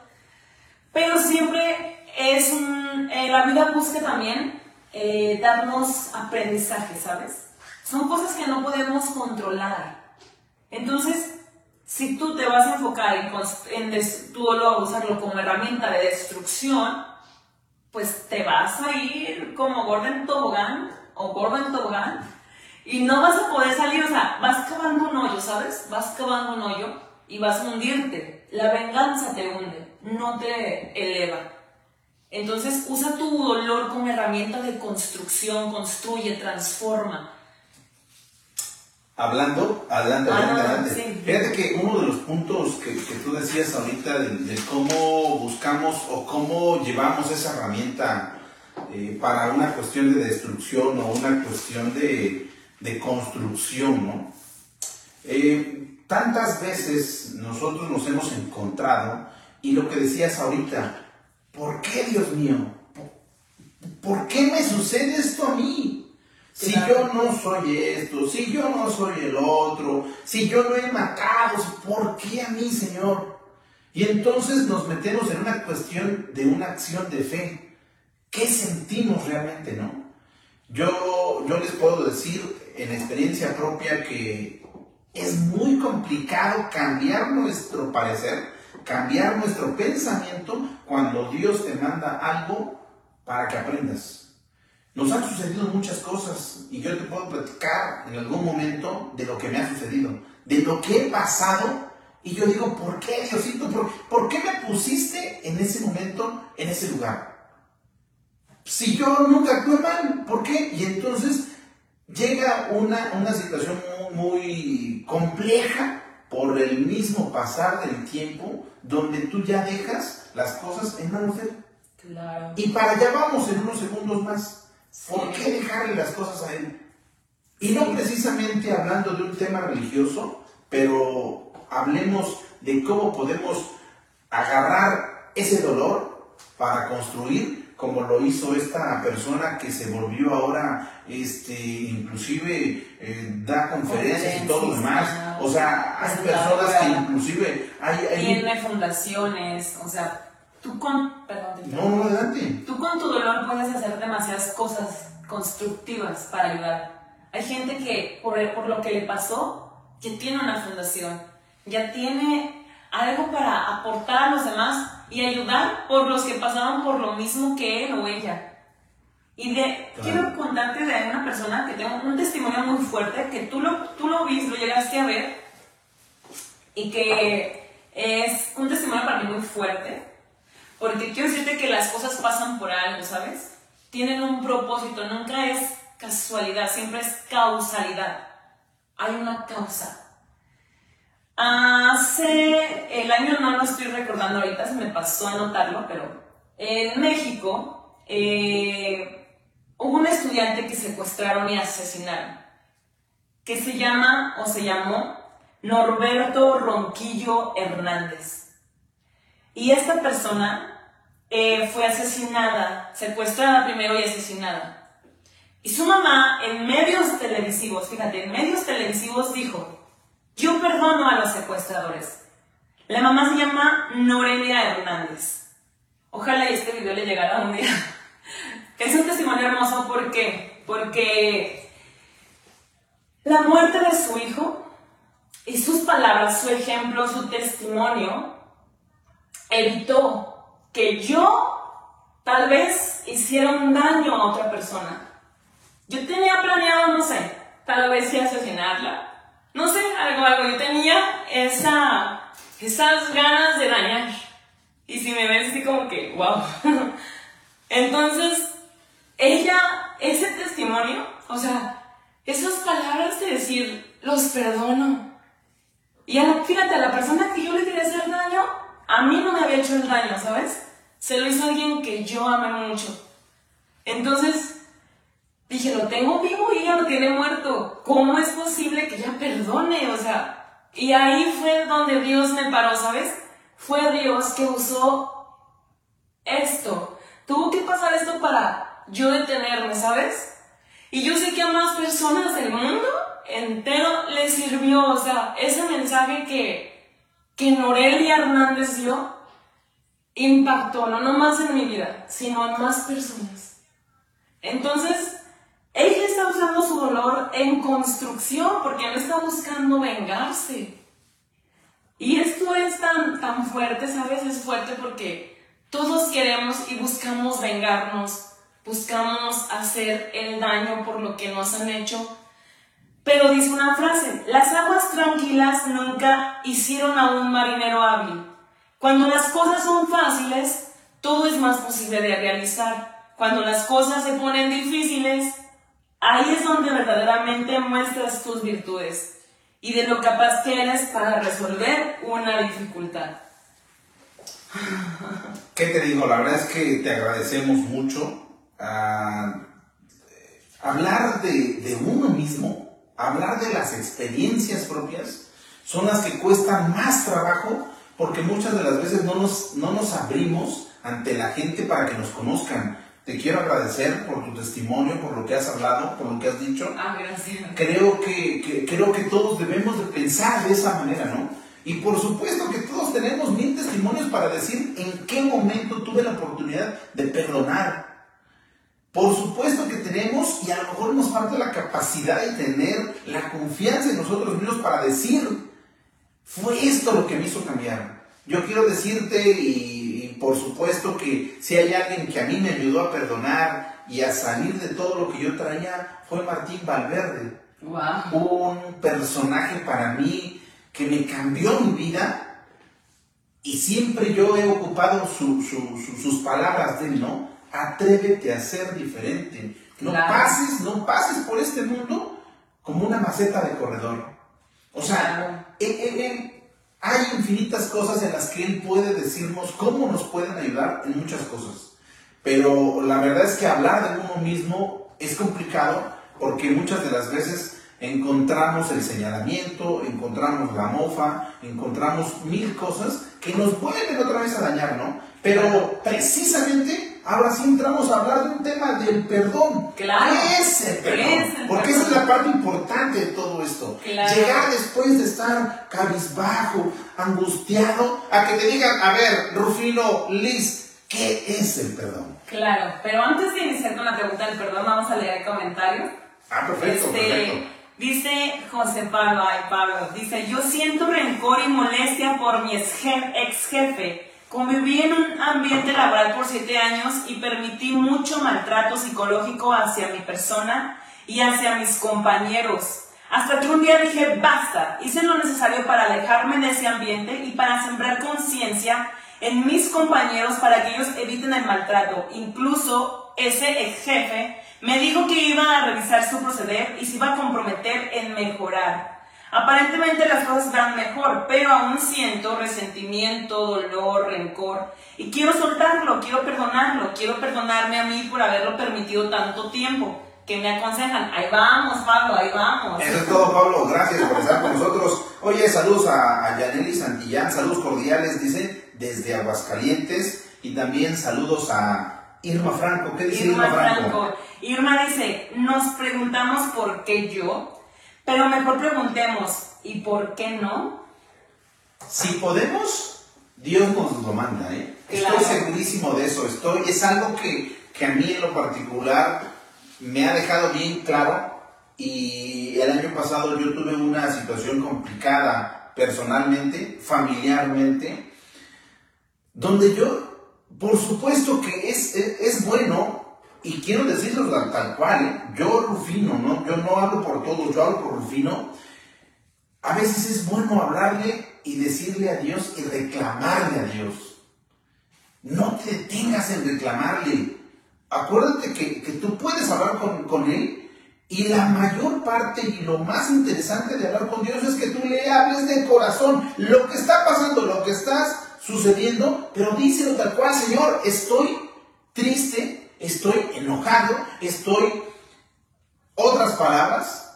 Pero siempre es un, la vida busca también eh, darnos aprendizaje, ¿sabes? Son cosas que no podemos controlar. Entonces, si tú te vas a enfocar en, en tu dolor, usarlo como herramienta de destrucción, pues te vas a ir como Gordon Tobogán o Gordon Tobogán y no vas a poder salir, o sea, vas cavando un hoyo, ¿sabes? Vas cavando un hoyo y vas a hundirte. La venganza te hunde, no te eleva. Entonces usa tu dolor como herramienta de construcción, construye, transforma. Hablando, adelante, ah, adelante, Fíjate que uno de los puntos que, tú decías ahorita de, cómo buscamos o cómo llevamos esa herramienta eh, para una cuestión de destrucción o una cuestión de, construcción, ¿no? Eh, tantas veces nosotros nos hemos encontrado y lo que decías ahorita, ¿por qué Dios mío? ¿Por qué me sucede esto a mí? Si yo no soy esto, si yo no soy el otro, si yo no he matado, ¿por qué a mí, Señor? Y entonces nos metemos en una cuestión de una acción de fe. ¿Qué sentimos realmente, no? Yo, yo les puedo decir en experiencia propia que es muy complicado cambiar nuestro parecer, cambiar nuestro pensamiento cuando Dios te manda algo para que aprendas. Nos han sucedido muchas cosas y yo te puedo platicar en algún momento de lo que me ha sucedido, de lo que he pasado y yo digo, ¿por qué, Diosito? ¿Por, ¿por qué me pusiste en ese momento, en ese lugar? Si yo nunca actué mal, ¿por qué? Y entonces llega una, una situación muy, compleja por el mismo pasar del tiempo donde tú ya dejas las cosas en manos de él. Claro. Y para allá vamos en unos segundos más. ¿Por qué dejarle las cosas a Él? Y no precisamente hablando de un tema religioso, pero hablemos de cómo podemos agarrar ese dolor para construir como lo hizo esta persona que se volvió ahora, este, inclusive eh, da conferencias y todo lo demás. O sea, hay personas que inclusive hay, hay... Tiene fundaciones, o sea, Tú con, no, adelante. Tú con tu dolor puedes hacer demasiadas cosas constructivas para ayudar. Hay gente que por, por lo que le pasó, ya tiene una fundación, ya tiene algo para aportar a los demás y ayudar por los que pasaron por lo mismo que él o ella. Y de, quiero contarte de una persona que tengo un testimonio muy fuerte, que tú lo, tú lo viste, lo llegaste a ver, y que es un testimonio para mí muy fuerte porque quiero decirte que las cosas pasan por algo, ¿sabes? Tienen un propósito, nunca es casualidad, siempre es causalidad. Hay una causa. Hace el año, no lo estoy recordando ahorita, se me pasó a notarlo, pero en México eh, hubo un estudiante que secuestraron y asesinaron, que se llama o se llamó Norberto Ronquillo Hernández. Y esta persona eh, fue asesinada, secuestrada primero y asesinada. Y su mamá en medios televisivos, fíjate, en medios televisivos dijo, yo perdono a los secuestradores. La mamá se llama Norelia Hernández. Ojalá y este video le llegara un día. Es un testimonio hermoso, ¿por qué? Porque la muerte de su hijo y sus palabras, su ejemplo, su testimonio, evitó que yo tal vez hiciera un daño a otra persona. Yo tenía planeado, no sé, tal vez si asesinarla. No sé, algo, algo. Yo tenía esa, esas ganas de dañar. Y si me ves así como que, wow. Entonces, ella, ese testimonio, o sea, esas palabras de decir, los perdono. Y fíjate, a la persona que yo le quería hacer daño, a mí no me había hecho el daño, ¿sabes? Se lo hizo alguien que yo amé mucho. Entonces, dije, lo tengo vivo y ya lo tiene muerto. ¿Cómo es posible que ya perdone? O sea, y ahí fue donde Dios me paró, ¿sabes? Fue Dios que usó esto. Tuvo que pasar esto para yo detenerme, ¿sabes? Y yo sé que a más personas del mundo entero les sirvió, o sea, ese mensaje que que Norelia Hernández dio impactó no nomás en mi vida, sino en más personas. Entonces, ella está usando su dolor en construcción porque no está buscando vengarse. Y esto es tan, tan fuerte, ¿sabes? Es fuerte porque todos queremos y buscamos vengarnos, buscamos hacer el daño por lo que nos han hecho, Pero dice una frase, las aguas tranquilas nunca hicieron a un marinero hábil. Cuando las cosas son fáciles, todo es más posible de realizar. Cuando las cosas se ponen difíciles, ahí es donde verdaderamente muestras tus virtudes y de lo capaz que eres para resolver una dificultad. ¿Qué te digo? La verdad es que te agradecemos mucho. Ah, hablar de, de uno mismo hablar de las experiencias propias son las que cuestan más trabajo porque muchas de las veces no nos, no nos abrimos ante la gente para que nos conozcan. Te quiero agradecer por tu testimonio, por lo que has hablado, por lo que has dicho. Ah, gracias. Creo que, creo que todos debemos de pensar de esa manera, ¿no? Y por supuesto que todos tenemos mil testimonios para decir en qué momento tuve la oportunidad de perdonar, por supuesto que tenemos y a lo mejor nos falta la capacidad de tener la confianza en nosotros mismos para decir, fue esto lo que me hizo cambiar. Yo quiero decirte y, por supuesto que si hay alguien que a mí me ayudó a perdonar y a salir de todo lo que yo traía, fue Martín Valverde. Un personaje para mí que me cambió mi vida y siempre yo he ocupado sus palabras de él, ¿no? atrévete a ser diferente. No pases, no pases por este mundo como una maceta de corredor. O sea, hay infinitas cosas en las que Él puede decirnos cómo nos pueden ayudar en muchas cosas. Pero la verdad es que hablar de uno mismo es complicado porque muchas de las veces encontramos el señalamiento, encontramos la mofa, encontramos mil cosas que nos vuelven otra vez a dañar, ¿no? Pero precisamente Ahora sí entramos a hablar de un tema del perdón. Claro. Ese perdón. porque esa es la parte importante de todo esto. Llegar después de estar cabizbajo, angustiado, a que te digan, a ver, Rufino, Liz, ¿qué es el perdón? Claro, pero antes de iniciar con la pregunta del perdón, vamos a leer el comentario. Ah, perfecto, este, perfecto. Dice José Pablo, ay Pablo, dice, yo siento rencor y molestia por mi ex jefe Conviví en un ambiente laboral por siete años y permití mucho maltrato psicológico hacia mi persona y hacia mis compañeros. Hasta que un día dije, basta, hice lo necesario para alejarme de ese ambiente y para sembrar conciencia en mis compañeros para que ellos eviten el maltrato. Incluso ese ex jefe me dijo que iba a revisar su proceder y se iba a comprometer en mejorar. Aparentemente las cosas van mejor, pero aún siento resentimiento, dolor, rencor. Y quiero soltarlo, quiero perdonarlo, quiero perdonarme a mí por haberlo permitido tanto tiempo. Que me aconsejan, ahí vamos, Pablo, ahí vamos. Eso es todo, Pablo. Gracias por estar con nosotros. Oye, saludos a, a Yaneli Santillán, saludos cordiales, dice, desde Aguascalientes. Y también saludos a Irma Franco. ¿Qué dice Irma, Irma Franco? Irma dice, nos preguntamos por qué yo pero mejor preguntemos, ¿y por qué no? Si podemos, Dios nos lo manda, ¿eh? Estoy segurísimo de eso. Estoy, es algo que, que a mí en lo particular me ha dejado bien claro. Y el año pasado yo tuve una situación complicada personalmente, familiarmente, donde yo, por supuesto que es, es, es bueno y quiero decirlo tal, cual, ¿eh? yo Rufino, ¿no? yo no hablo por todos, yo hablo por Rufino. A veces es bueno hablarle y decirle a Dios y reclamarle a Dios. No te detengas en reclamarle. Acuérdate que, que tú puedes hablar con, con, Él y la mayor parte y lo más interesante de hablar con Dios es que tú le hables de corazón lo que está pasando, lo que está sucediendo, pero díselo tal cual, Señor, estoy triste, estoy enojado, estoy, otras palabras,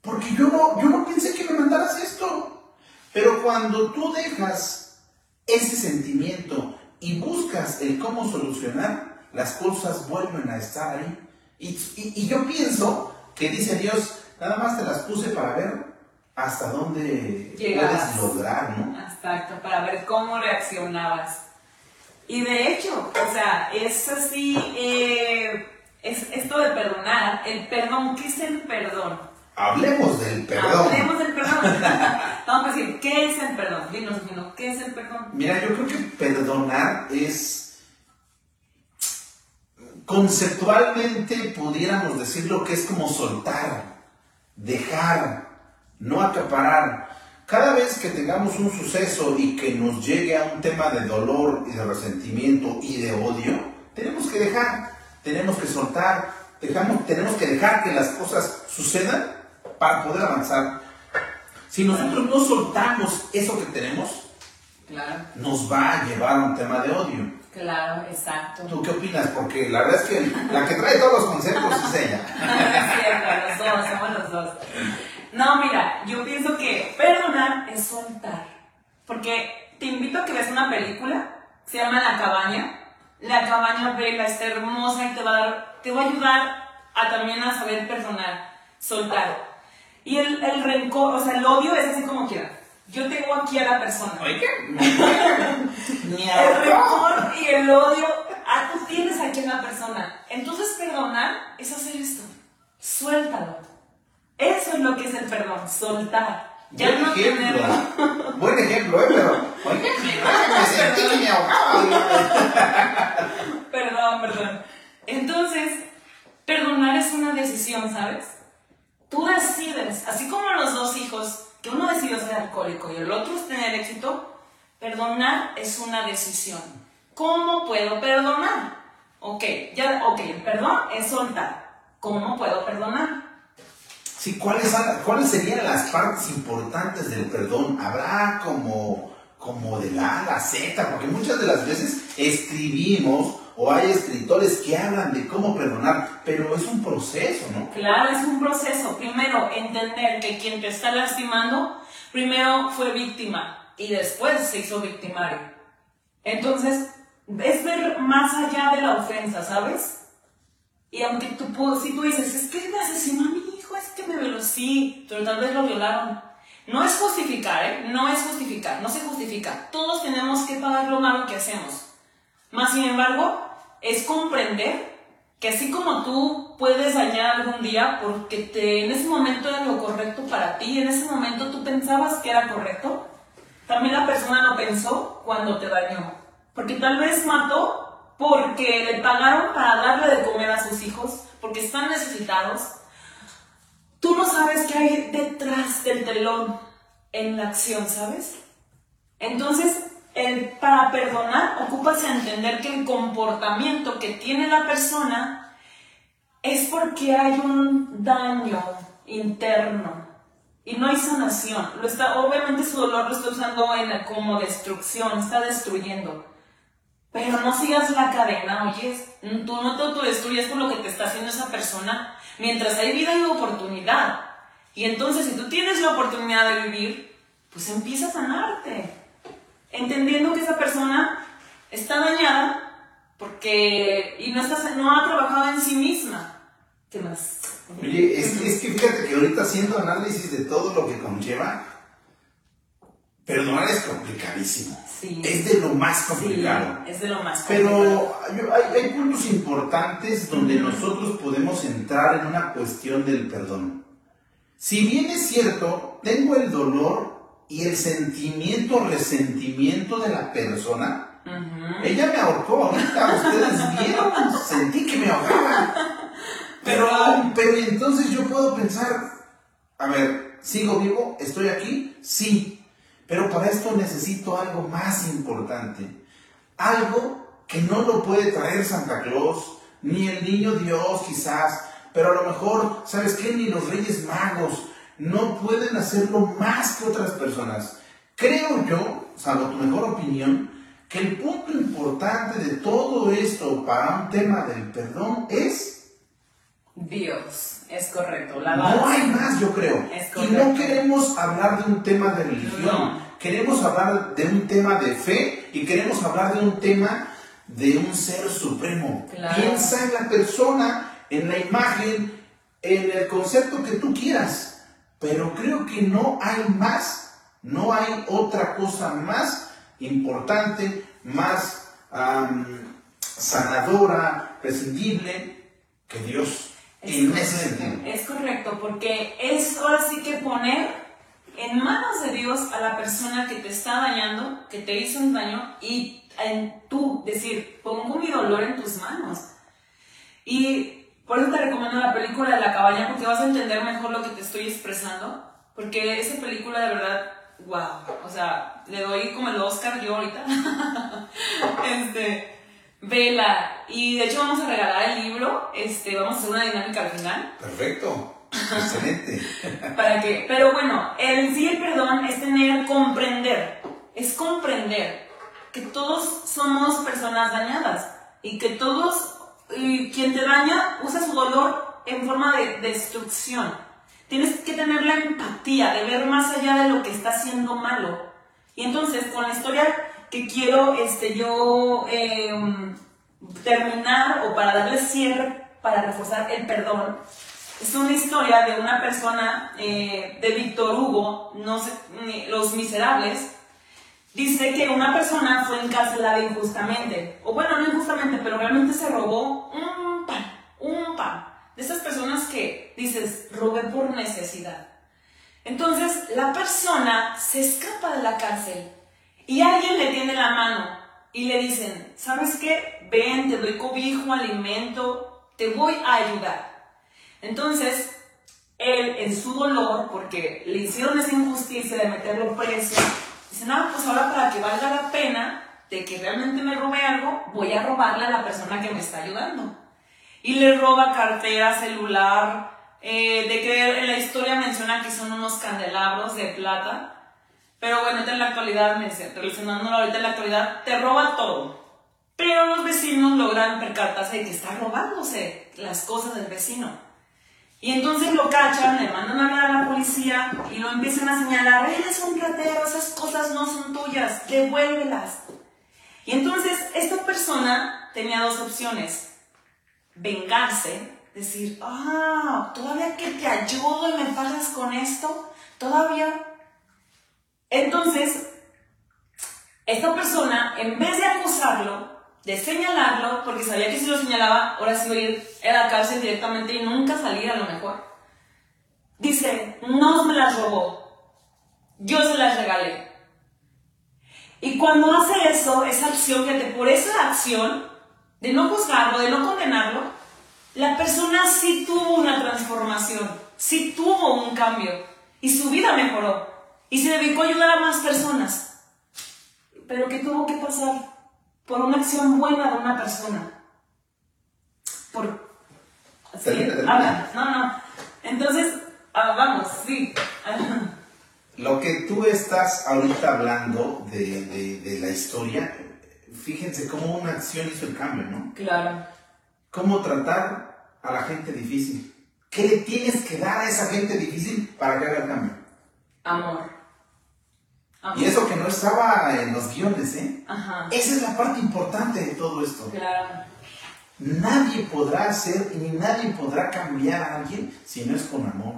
porque yo no, yo no pensé que me mandaras esto. Pero cuando tú dejas ese sentimiento y buscas el cómo solucionar, las cosas vuelven a estar ahí. Y, yo pienso que dice Dios, nada más te las puse para ver hasta dónde puedes lograr, ¿no? Exacto, para ver cómo reaccionabas. Y de hecho, o sea, es así, eh, es esto de perdonar, el perdón, ¿qué es el perdón? Hablemos del perdón. Hablemos del perdón. Vamos a decir, ¿qué es el perdón? Dinos, Gino, ¿qué es el perdón? Mira, yo creo que perdonar es, conceptualmente pudiéramos decirlo que es como soltar, dejar, no acaparar. Cada vez que tengamos un suceso y que nos llegue a un tema de dolor y de resentimiento y de odio, tenemos que dejar, tenemos que soltar, dejamos, tenemos que dejar que las cosas sucedan para poder avanzar. Si nosotros no soltamos eso que tenemos, Claro. nos va a llevar a un tema de odio. Claro, exacto. ¿Tú qué opinas? Porque la verdad es que la que trae todos los conceptos es ella. es cierto, los dos, somos los dos. No, mira, yo pienso que perdonar es soltar. Porque te invito a que veas una película, se llama La Cabaña. La Cabaña, vela, está hermosa y te va a dar, te va a ayudar a también a saber perdonar, soltar. Y el, el rencor, o sea, el odio es así como quiera. Yo tengo aquí a la persona. Oye, Ni El rencor y el odio, ah, tú tienes aquí en la persona. Entonces perdonar es hacer esto. Suéltalo. Eso es lo que es el perdón, soltar. Ya Buen no ejemplo. tenerlo. Buen ejemplo, ¿eh? Pero, oye, me sentí que me ahogaba. Perdón, perdón. Entonces, perdonar es una decisión, ¿sabes? Tú decides, así como los dos hijos, que uno decidió ser alcohólico y el otro es tener éxito, perdonar es una decisión. ¿Cómo puedo perdonar? Ok, ya, ok, el perdón es soltar. ¿Cómo puedo perdonar? Sí, ¿cuáles, son- ¿cuáles serían las partes importantes del perdón? ¿Habrá como, como de la A la Z? Porque muchas de las veces escribimos o hay escritores que hablan de cómo perdonar, pero es un proceso, ¿no? Claro, es un proceso. Primero, entender que quien te está lastimando, primero fue víctima y después se hizo victimario. Entonces, es ver más allá de la ofensa, ¿sabes? Y aunque tú, si tú dices, es que me asesinó a mi es que me violó, sí, pero tal vez lo violaron. No es justificar, ¿eh? No es justificar, no se justifica. Todos tenemos que pagar lo malo que hacemos. Más sin embargo, es comprender que así como tú puedes dañar algún día porque te, en ese momento era lo correcto para ti, en ese momento tú pensabas que era correcto, también la persona lo pensó cuando te dañó. Porque tal vez mató porque le pagaron para darle de comer a sus hijos, porque están necesitados. Tú no sabes qué hay detrás del telón en la acción, ¿sabes? Entonces, el, para perdonar, ocupas a entender que el comportamiento que tiene la persona es porque hay un daño interno y no hay sanación. Lo está, obviamente su dolor lo está usando en, como destrucción, está destruyendo. Pero no sigas la cadena, oye, tú no te autodestruyes por lo que te está haciendo esa persona. Mientras hay vida hay oportunidad. Y entonces si tú tienes la oportunidad de vivir, pues empieza a sanarte. Entendiendo que esa persona está dañada porque y no, está, no ha trabajado en sí misma. ¿Qué más? Oye, es, es que fíjate que ahorita haciendo análisis de todo lo que conlleva, perdonar es complicadísimo. Sí. Es de lo más Sí, complicado. es de lo más complicado. Pero hay, puntos importantes donde nosotros podemos entrar en una cuestión del perdón. Si bien es cierto, tengo el dolor y el sentimiento, resentimiento de la persona, ella me ahorcó ahorita, ustedes vieron, sentí que me ahogaba. Pero, pero entonces yo puedo pensar, a ver, ¿sigo vivo? ¿Estoy aquí? Sí. Pero para esto necesito algo más importante. Algo que no lo puede traer Santa Claus, ni el niño Dios quizás, pero a lo mejor, ¿sabes qué? Ni los Reyes Magos no pueden hacerlo más que otras personas. Creo yo, salvo tu mejor opinión, que el punto importante de todo esto para un tema del perdón es Dios, es correcto. La no hay más, yo creo. Es y no queremos hablar de un tema de religión. No. Queremos hablar de un tema de fe y queremos hablar de un tema de un ser supremo. Claro. Piensa en la persona, en la imagen, en el concepto que tú quieras. Pero creo que no hay más, no hay otra cosa más importante, más sanadora, prescindible que Dios. Es en correcto, ese sentido. Es correcto, porque es ahora sí que poner en manos de Dios a la persona que te está dañando, que te hizo un daño, y en tú decir, pongo mi dolor en tus manos. Y Por eso te recomiendo la película de la cabaña porque vas a entender mejor lo que te estoy expresando. Porque esa película de verdad, wow. O sea, le doy como el Oscar yo ahorita. este, vela. Y de hecho vamos a regalar el libro. Este, vamos a hacer una dinámica al final. Perfecto. Excelente. Para que, pero bueno, el sí el perdón es tener, comprender. Es comprender que todos somos personas dañadas y que todos, y quien te daña usa su dolor en forma de destrucción. Tienes que tener la empatía de ver más allá de lo que está haciendo malo. Y entonces, con la historia que quiero este, yo em, terminar o para darle cierre, para reforzar el perdón, es una historia de una persona, eh, de Víctor Hugo, no sé, Los Miserables, dice que una persona fue encarcelada injustamente, o bueno, no injustamente, pero realmente se robó un pan, un pan. De esas personas que dices, robé por necesidad. Entonces, la persona se escapa de la cárcel y alguien le tiene la mano y le dicen, ¿sabes qué? Ven, te doy cobijo, alimento, te voy a ayudar. Entonces, él en su dolor, porque le hicieron esa injusticia de meterlo preso, dice, no, pues ahora para que valga la pena de que realmente me robe algo, voy a robarle a la persona que me está ayudando. Y le roba cartera, celular, eh, de que en la historia menciona que son unos candelabros de plata, pero bueno, en la actualidad, relacionándolo ahorita en la actualidad, te roba todo. Pero los vecinos logran percatarse de que está robándose las cosas del vecino. Y entonces lo cachan, le mandan a hablar la policía y lo empiezan a señalar, eres un ratero, esas cosas no son tuyas, devuélvelas. Y entonces esta persona tenía dos opciones, vengarse, decir, ah, todavía que te ayudo y me pagas con esto, todavía. Entonces, esta persona, en vez de acusarlo, de señalarlo, porque sabía que si lo señalaba, ahora sí iba a ir a la cárcel directamente y nunca salir a lo mejor. Dice, no me las robó, yo se las regalé. Y cuando hace eso, esa acción, fíjate, por esa acción, de no juzgarlo, de no condenarlo, la persona sí tuvo una transformación, sí tuvo un cambio y su vida mejoró y se dedicó a ayudar a más personas. Pero ¿qué tuvo que pasar? por una acción buena de una persona. Por... ¿Sí? Habla. No, no. Entonces, ah, vamos, sí. Lo que tú estás ahorita hablando de, de, de, la historia, fíjense cómo una acción hizo el cambio, ¿no? Claro. Cómo tratar a la gente difícil. ¿Qué le tienes que dar a esa gente difícil para que haga el cambio? Amor. Y eso que no estaba en los guiones, ¿eh? Ajá. Esa es la parte importante de todo esto. Claro. Nadie podrá hacer ni nadie podrá cambiar a alguien si no es con amor.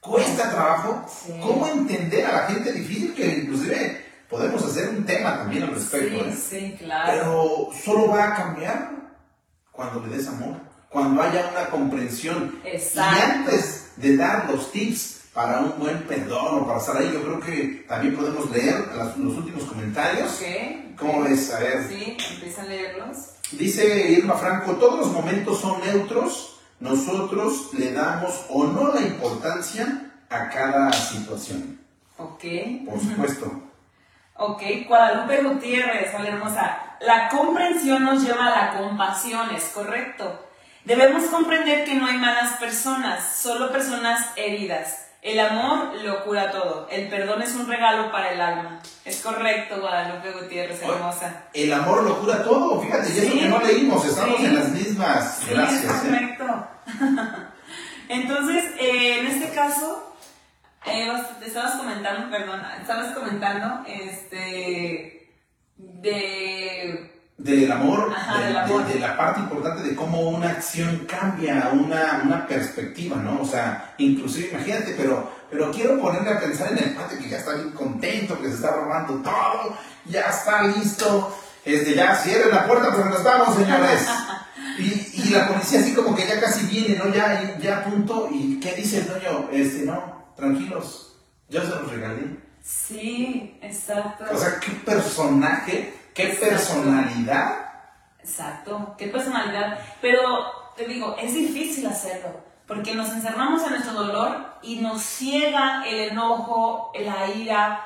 Cuesta trabajo. ¿Cómo entender a la gente difícil que inclusive podemos hacer un tema también al respecto? Sí, ¿eh? sí, claro. Pero solo va a cambiar cuando le des amor, cuando haya una comprensión. Exacto. Y antes de dar los tips para un buen perdón o para estar ahí. Yo creo que también podemos leer los últimos comentarios. Ok. ¿Cómo ves? A ver. Sí, empieza a leerlos. Dice Irma Franco, todos los momentos son neutros, nosotros le damos o no la importancia a cada situación. Ok. Por supuesto. Ok, Guadalupe Gutiérrez, hola hermosa. La comprensión nos lleva a la compasión, es correcto. Debemos comprender que no hay malas personas, solo personas heridas. El amor lo cura todo. El perdón es un regalo para el alma. Es correcto, Guadalupe Gutiérrez, hermosa. El amor lo cura todo. Fíjate, y eso que no leímos, estamos en las mismas. Sí, Gracias. Es ¿eh? correcto. Entonces, eh, en este caso, eh, te estabas comentando, perdón, estabas comentando, este, de del amor, de, la parte importante de cómo una acción cambia una, una perspectiva, ¿no? O sea, inclusive, imagínate, pero, pero quiero ponerle a pensar en el patio que ya está bien contento, que se está robando todo, ya está listo, este, ya cierren la puerta, pero nos vamos, señores. Y, y, la policía así como que ya casi viene, ¿no? Ya, ya a punto, ¿y qué dice el dueño? Este, no, tranquilos, yo se los regalé. Sí, exacto. O sea, qué personaje ¿Qué personalidad? Exacto, qué personalidad. Pero te digo, es difícil hacerlo, porque nos encerramos en nuestro dolor y nos ciega el enojo, la ira.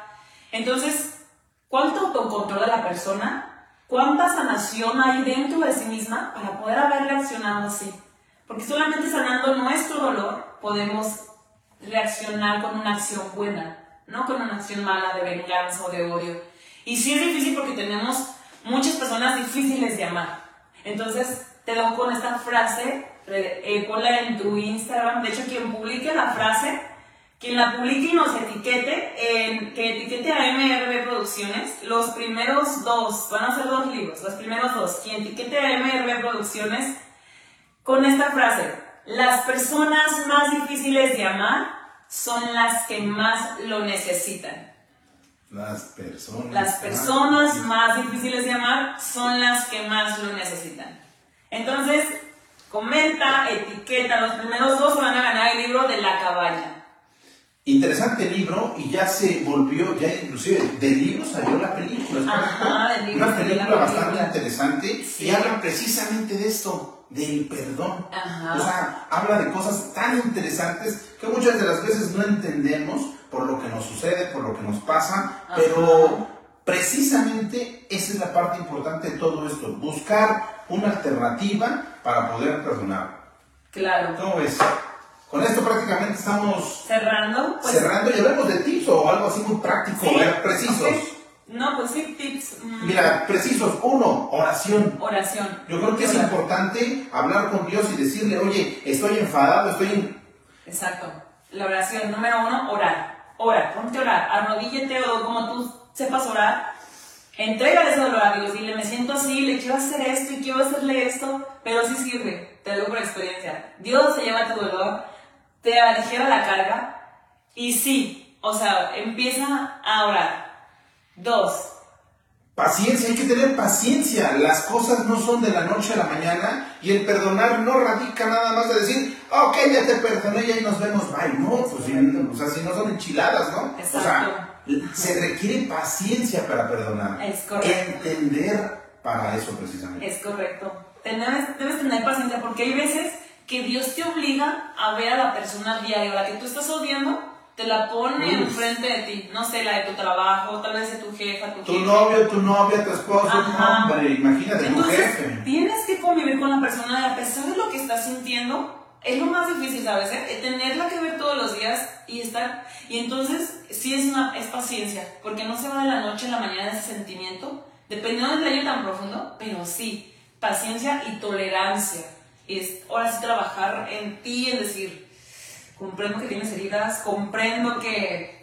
Entonces, ¿cuánto autocontrol de la persona? ¿Cuánta sanación hay dentro de sí misma para poder haber reaccionado así? Porque solamente sanando nuestro dolor podemos reaccionar con una acción buena, no con una acción mala de venganza o de odio. Y sí es difícil porque tenemos muchas personas difíciles de amar. Entonces, te doy con esta frase, eh, ponla en tu Instagram. De hecho, quien publique la frase, quien la publique y nos etiquete, que etiquete a MRB Producciones, los primeros dos, van a ser dos libros, los primeros dos, quien etiquete a MRB Producciones con esta frase, las personas más difíciles de amar son las que más lo necesitan. Las personas. Las personas más difíciles de amar son las que más lo necesitan. Entonces, comenta, etiqueta, los primeros dos van a ganar el libro de la cabaña. Interesante libro y ya se volvió, ya inclusive del libro salió la película. Ajá, del libro Una película la bastante interesante Sí. y habla precisamente de esto, del perdón. Ajá. O sea, habla de cosas tan interesantes que muchas de las veces no entendemos por lo que nos sucede, por lo que nos pasa, Ajá. pero precisamente esa es la parte importante de todo esto, buscar una alternativa para poder perdonar. Claro. ¿Cómo ves? Con esto prácticamente estamos Cerrando, pues. cerrando y hablamos de tips o algo así muy práctico, Sí, precisos. No, pues sí, tips. mm, Mira, precisos. Uno, oración. Oración. Yo creo que es importante hablar con Dios y decirle, oye, estoy enfadado, estoy en... Exacto. La oración número uno, orar. Ora, ponte a orar. Arrodíllate o como tú sepas orar. Entrégale ese dolor a Dios. Dile, me siento así, le quiero hacer esto y quiero hacerle esto. Pero sí sirve. Te lo digo por experiencia. Dios se lleva tu dolor, te aligera la carga. Y sí, o sea, empieza a orar. Dos, Paciencia, hay que tener paciencia. Las cosas no son de la noche a la mañana y el perdonar no radica nada más de decir, ok, ya te perdoné y ahí nos vemos, bye. No, pues si, o sea, si no son enchiladas, ¿no? O sea, se requiere paciencia para perdonar. Es correcto. Entender para eso precisamente. Es correcto. Debes, debes tener paciencia porque hay veces que Dios te obliga a ver a la persona diario, la que tú estás odiando, te la pone enfrente de ti. No sé, la de tu trabajo, tal vez de tu jefa, tu, Tu jefe. novio, tu novia, tu esposo, Ajá. no, hombre, imagínate, tu Entonces, jefe. tienes que convivir con la persona y a pesar de lo que estás sintiendo, es lo más difícil, ¿sabes? Eh, Tenerla que ver todos los días y estar... Y entonces, sí es, una, es paciencia, porque no se va de la noche a la mañana ese sentimiento, dependiendo del daño tan profundo, pero sí, paciencia y tolerancia. Es ahora sí trabajar en ti, en decir, comprendo que tienes heridas, comprendo que...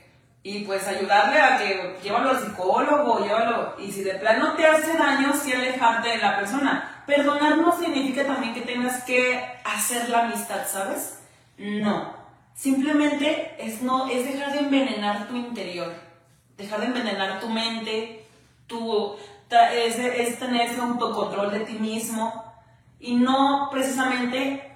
Y pues ayudarle a que llévalo al psicólogo, llévalo. Y si de plano te hace daño, sí alejarte de la persona. Perdonar no significa también que tengas que hacer la amistad, ¿sabes? No. Simplemente es, no, es dejar de envenenar tu interior. Dejar de envenenar tu mente, tu, es, es tener ese autocontrol de ti mismo. Y no precisamente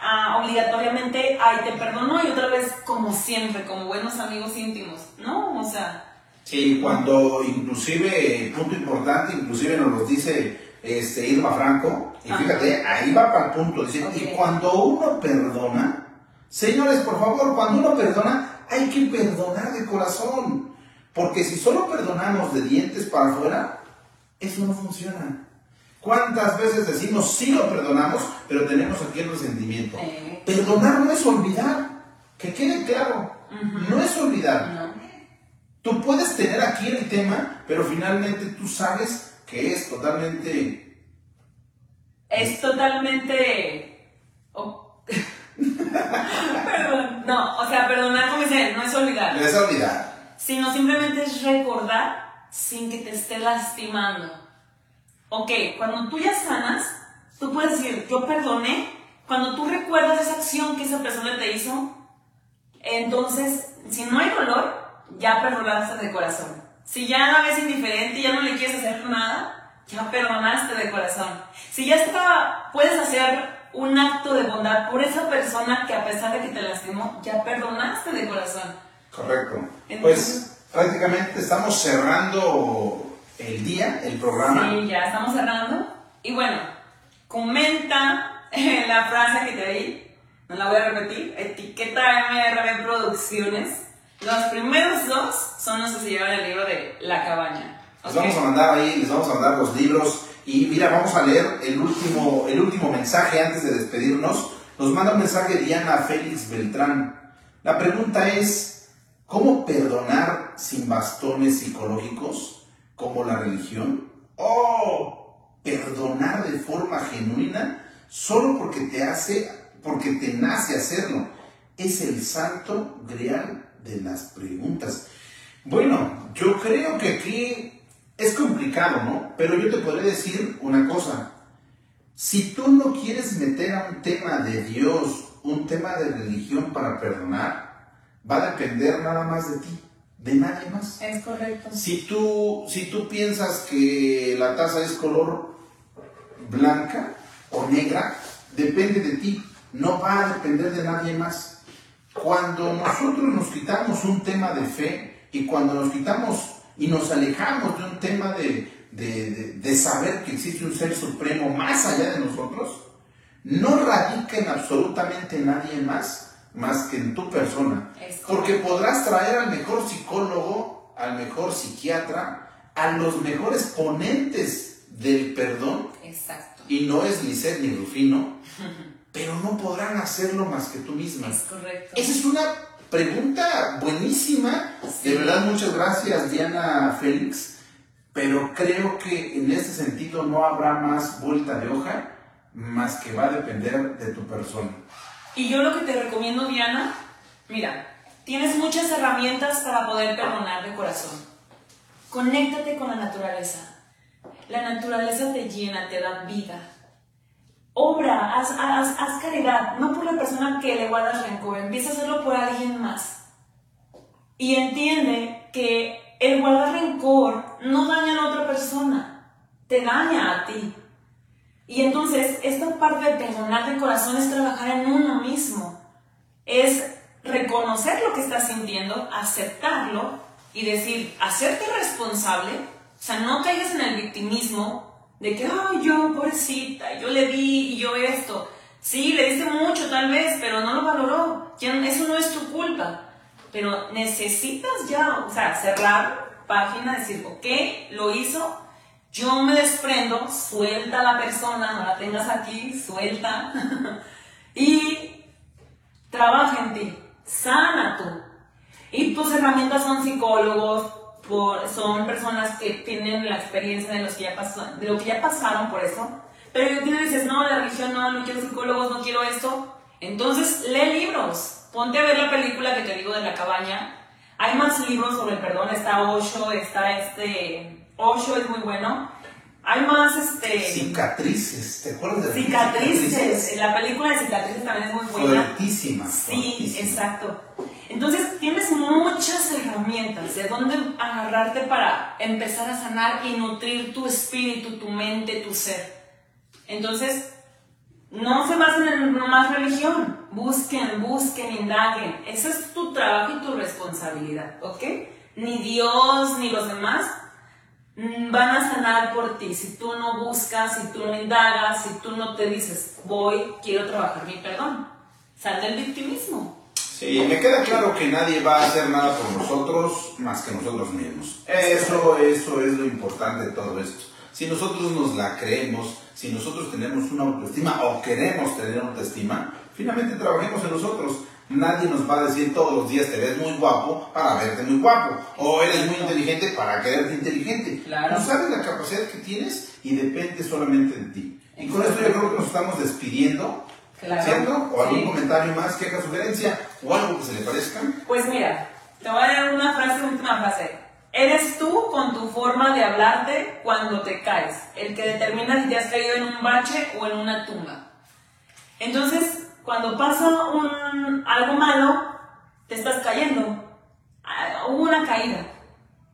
ah, obligatoriamente, ay, te perdono y otra vez como siempre, como buenos amigos íntimos. No, o sea, Sí, cuando inclusive, punto importante, inclusive nos lo dice este, Irma Franco, y Ajá. fíjate, ahí va para el punto, dice, Ok. y cuando uno perdona, señores, por favor, cuando uno perdona, hay que perdonar de corazón, porque si solo perdonamos de dientes para afuera, eso no funciona. ¿Cuántas veces decimos sí lo perdonamos, pero tenemos aquí el resentimiento? Perdonar no es olvidar, que quede claro, no es olvidar. no. Tú puedes tener aquí el tema, pero finalmente tú sabes que es totalmente... Es totalmente. oh. Perdón. No, o sea, perdonar, como dice, no es olvidar, Es olvidar. sino simplemente es recordar sin que te esté lastimando. Ok, cuando tú ya sanas, tú puedes decir, yo perdoné. Cuando tú recuerdas esa acción que esa persona te hizo, entonces, si no hay dolor, ya perdonaste de corazón. Si ya la ves indiferente, ya no le quieres hacer nada, ya perdonaste de corazón. Si ya está, puedes hacer un acto de bondad por esa persona que a pesar de que te lastimó, ya perdonaste de corazón. Correcto. Entonces- Pues prácticamente estamos cerrando el día, el programa. Sí, ya estamos cerrando. Y bueno, comenta, la frase que te di, no la voy a repetir, etiqueta MRB Producciones. Los primeros dos son los que se llevan el libro de La Cabaña. Les vamos a mandar ahí, les vamos a mandar los libros. Y mira, vamos a leer el último, el último mensaje antes de despedirnos. Nos manda un mensaje Diana Félix Beltrán. La pregunta es, ¿cómo perdonar sin bastones psicológicos como la religión? ¿O perdonar de forma genuina solo porque te hace, porque te nace hacerlo? Es el santo grial de las preguntas. Bueno, yo creo que aquí es complicado, ¿no? Pero yo te podré decir una cosa. Si tú no quieres meter a un tema de Dios, un tema de religión para perdonar, va a depender nada más de ti, de nadie más. Es correcto. Si tú, si tú piensas que la taza es color blanca o negra, depende de ti, no va a depender de nadie más. Cuando nosotros nos quitamos un tema de fe y cuando nos quitamos y nos alejamos de un tema de, saber que existe un ser supremo más allá de nosotros, no radica en absolutamente nadie más más que en tu persona. Porque podrás traer al mejor psicólogo, al mejor psiquiatra, a los mejores ponentes del perdón. Exacto. Y no es Lisset ni Rufino. pero no podrán hacerlo más que tú misma. Es correcto. Esa es una pregunta buenísima. De verdad, muchas gracias, Diana Félix. Pero creo que en ese sentido no habrá más vuelta de hoja, más que va a depender de tu persona. Y yo lo que te recomiendo, Diana, mira, tienes muchas herramientas para poder perdonar de corazón. Conéctate con la naturaleza. La naturaleza te llena, te da vida obra, haz, haz, caridad, no por la persona que le guardas rencor, empieza a hacerlo por alguien más. Y entiende que el guardar rencor no daña a la otra persona, te daña a ti. Y entonces, esta parte de perdonar de corazón es trabajar en uno mismo, es reconocer lo que estás sintiendo, aceptarlo y decir, hacerte responsable, o sea, no caigas en el victimismo, de que, ay, yo, pobrecita, yo le di y yo esto. Sí, le diste mucho tal vez, pero no lo valoró. eso no es tu culpa. Pero necesitas ya, o sea, cerrar página, decir, ok, lo hizo, yo me desprendo, suelta a la persona, no la tengas aquí, suelta. y trabaja en ti, sana tú. Y tus herramientas son psicólogos, son personas que tienen la experiencia de, los que ya pasó, de lo que ya pasaron por eso. Pero tú dices, no, la religión no, no quiero psicólogos, no quiero esto. Entonces, lee libros. Ponte a ver la película que te digo de la cabaña. Hay más libros sobre el perdón. Está Osho, está este... Osho es muy bueno. Hay más, este... Cicatrices, ¿te acuerdas de cicatrices? Cicatrices. La película de cicatrices también es muy buena. Fuertísima. Sí, exacto. Entonces tienes muchas herramientas de dónde agarrarte para empezar a sanar y nutrir tu espíritu, tu mente, tu ser. Entonces, no se basen en más religión. Busquen, busquen, indaguen. Ese es tu trabajo y tu responsabilidad, ¿ok? Ni Dios ni los demás van a sanar por ti. Si tú no buscas, si tú no indagas, si tú no te dices, voy, quiero trabajar mi perdón. Sal del victimismo. Sí, me queda claro que nadie va a hacer nada por nosotros más que nosotros mismos. Eso, eso es lo importante de todo esto. Si nosotros nos la creemos, si nosotros tenemos una autoestima o queremos tener autoestima, finalmente trabajemos en nosotros. Nadie nos va a decir todos los días te ves muy guapo para verte muy guapo. O eres muy inteligente para quererte inteligente. Claro. No sabes la capacidad que tienes y depende solamente de ti. Y con esto yo creo que nos estamos despidiendo. ¿Cierto? ¿O algún comentario más, queja, sugerencia o algo que se le parezca? Pues mira, te voy a dar una frase, última frase. Eres tú con tu forma de hablarte cuando te caes, el que determina si te has caído en un bache o en una tumba. Entonces, cuando pasa un, algo malo, te estás cayendo. Ah, hubo una caída,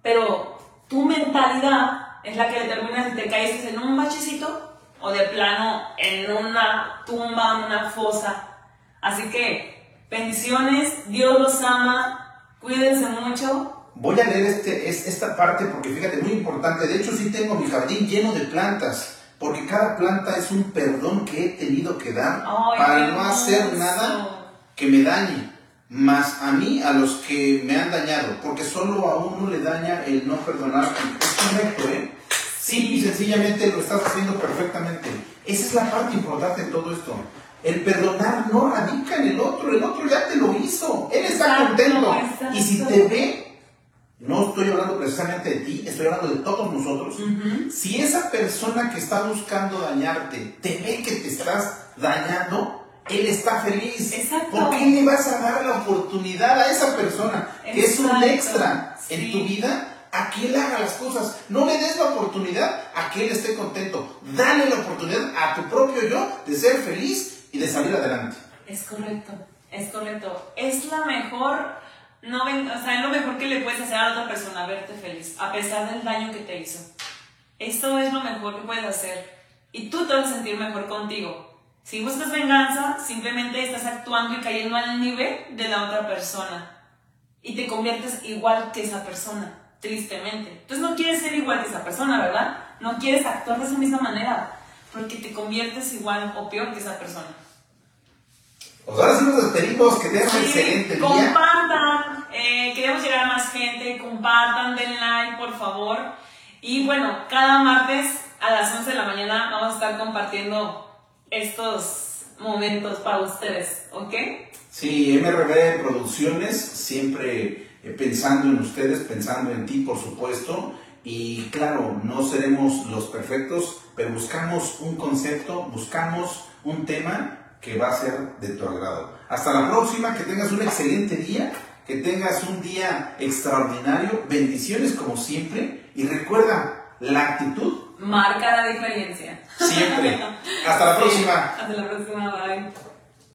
pero tu mentalidad es la que determina si te caes en un bachecito o de plano en una tumba, en una fosa. Así que, bendiciones, Dios los ama, cuídense mucho. Voy a leer este, esta parte porque fíjate, muy importante. De hecho, sí tengo mi jardín lleno de plantas. Porque cada planta es un perdón que he tenido que dar Ay, para no hacer nada que me dañe, más a mí, a los que me han dañado, porque solo a uno le daña el no perdonar. Es correcto, ¿eh? Sí, y sencillamente lo estás haciendo perfectamente. Esa es la parte importante de todo esto. El perdonar no radica en el otro, el otro ya te lo hizo, él está contento. Y si te ve, no estoy hablando precisamente de ti, estoy hablando de todos nosotros. Si esa persona que está buscando dañarte te ve que te estás dañando, él está feliz. Exacto. ¿Por qué le vas a dar la oportunidad a esa persona que es un extra en tu vida a que él haga las cosas? No le des la oportunidad a que él esté contento. Dale la oportunidad a tu propio yo de ser feliz y de salir adelante. Es correcto, es correcto. Es la mejor, no ven, o sea, es lo mejor que le puedes hacer a otra persona, verte feliz, a pesar del daño que te hizo. Esto es lo mejor que puedes hacer. Y tú te vas a sentir mejor contigo. Si buscas venganza, simplemente estás actuando y cayendo al nivel de la otra persona. Y te conviertes igual que esa persona, tristemente. Entonces no quieres ser igual que esa persona, ¿verdad? No quieres actuar de esa misma manera, porque te conviertes igual o peor que esa persona. Pues ahora sí nos despedimos, que tengan un Sí, excelente día. Compartan, eh, queremos llegar a más gente, compartan, den like, por favor. Y bueno, cada martes a las 11 de la mañana vamos a estar compartiendo estos momentos para ustedes, ¿ok? Sí, MRB Producciones, siempre eh, pensando en ustedes, pensando en ti, por supuesto. Y claro, no seremos los perfectos, pero buscamos un concepto, buscamos un tema que va a ser de tu agrado. Hasta la próxima, que tengas un excelente día, que tengas un día extraordinario, bendiciones como siempre. Y recuerda, la actitud Marca la diferencia. siempre. Hasta la próxima. Hasta la próxima, bye.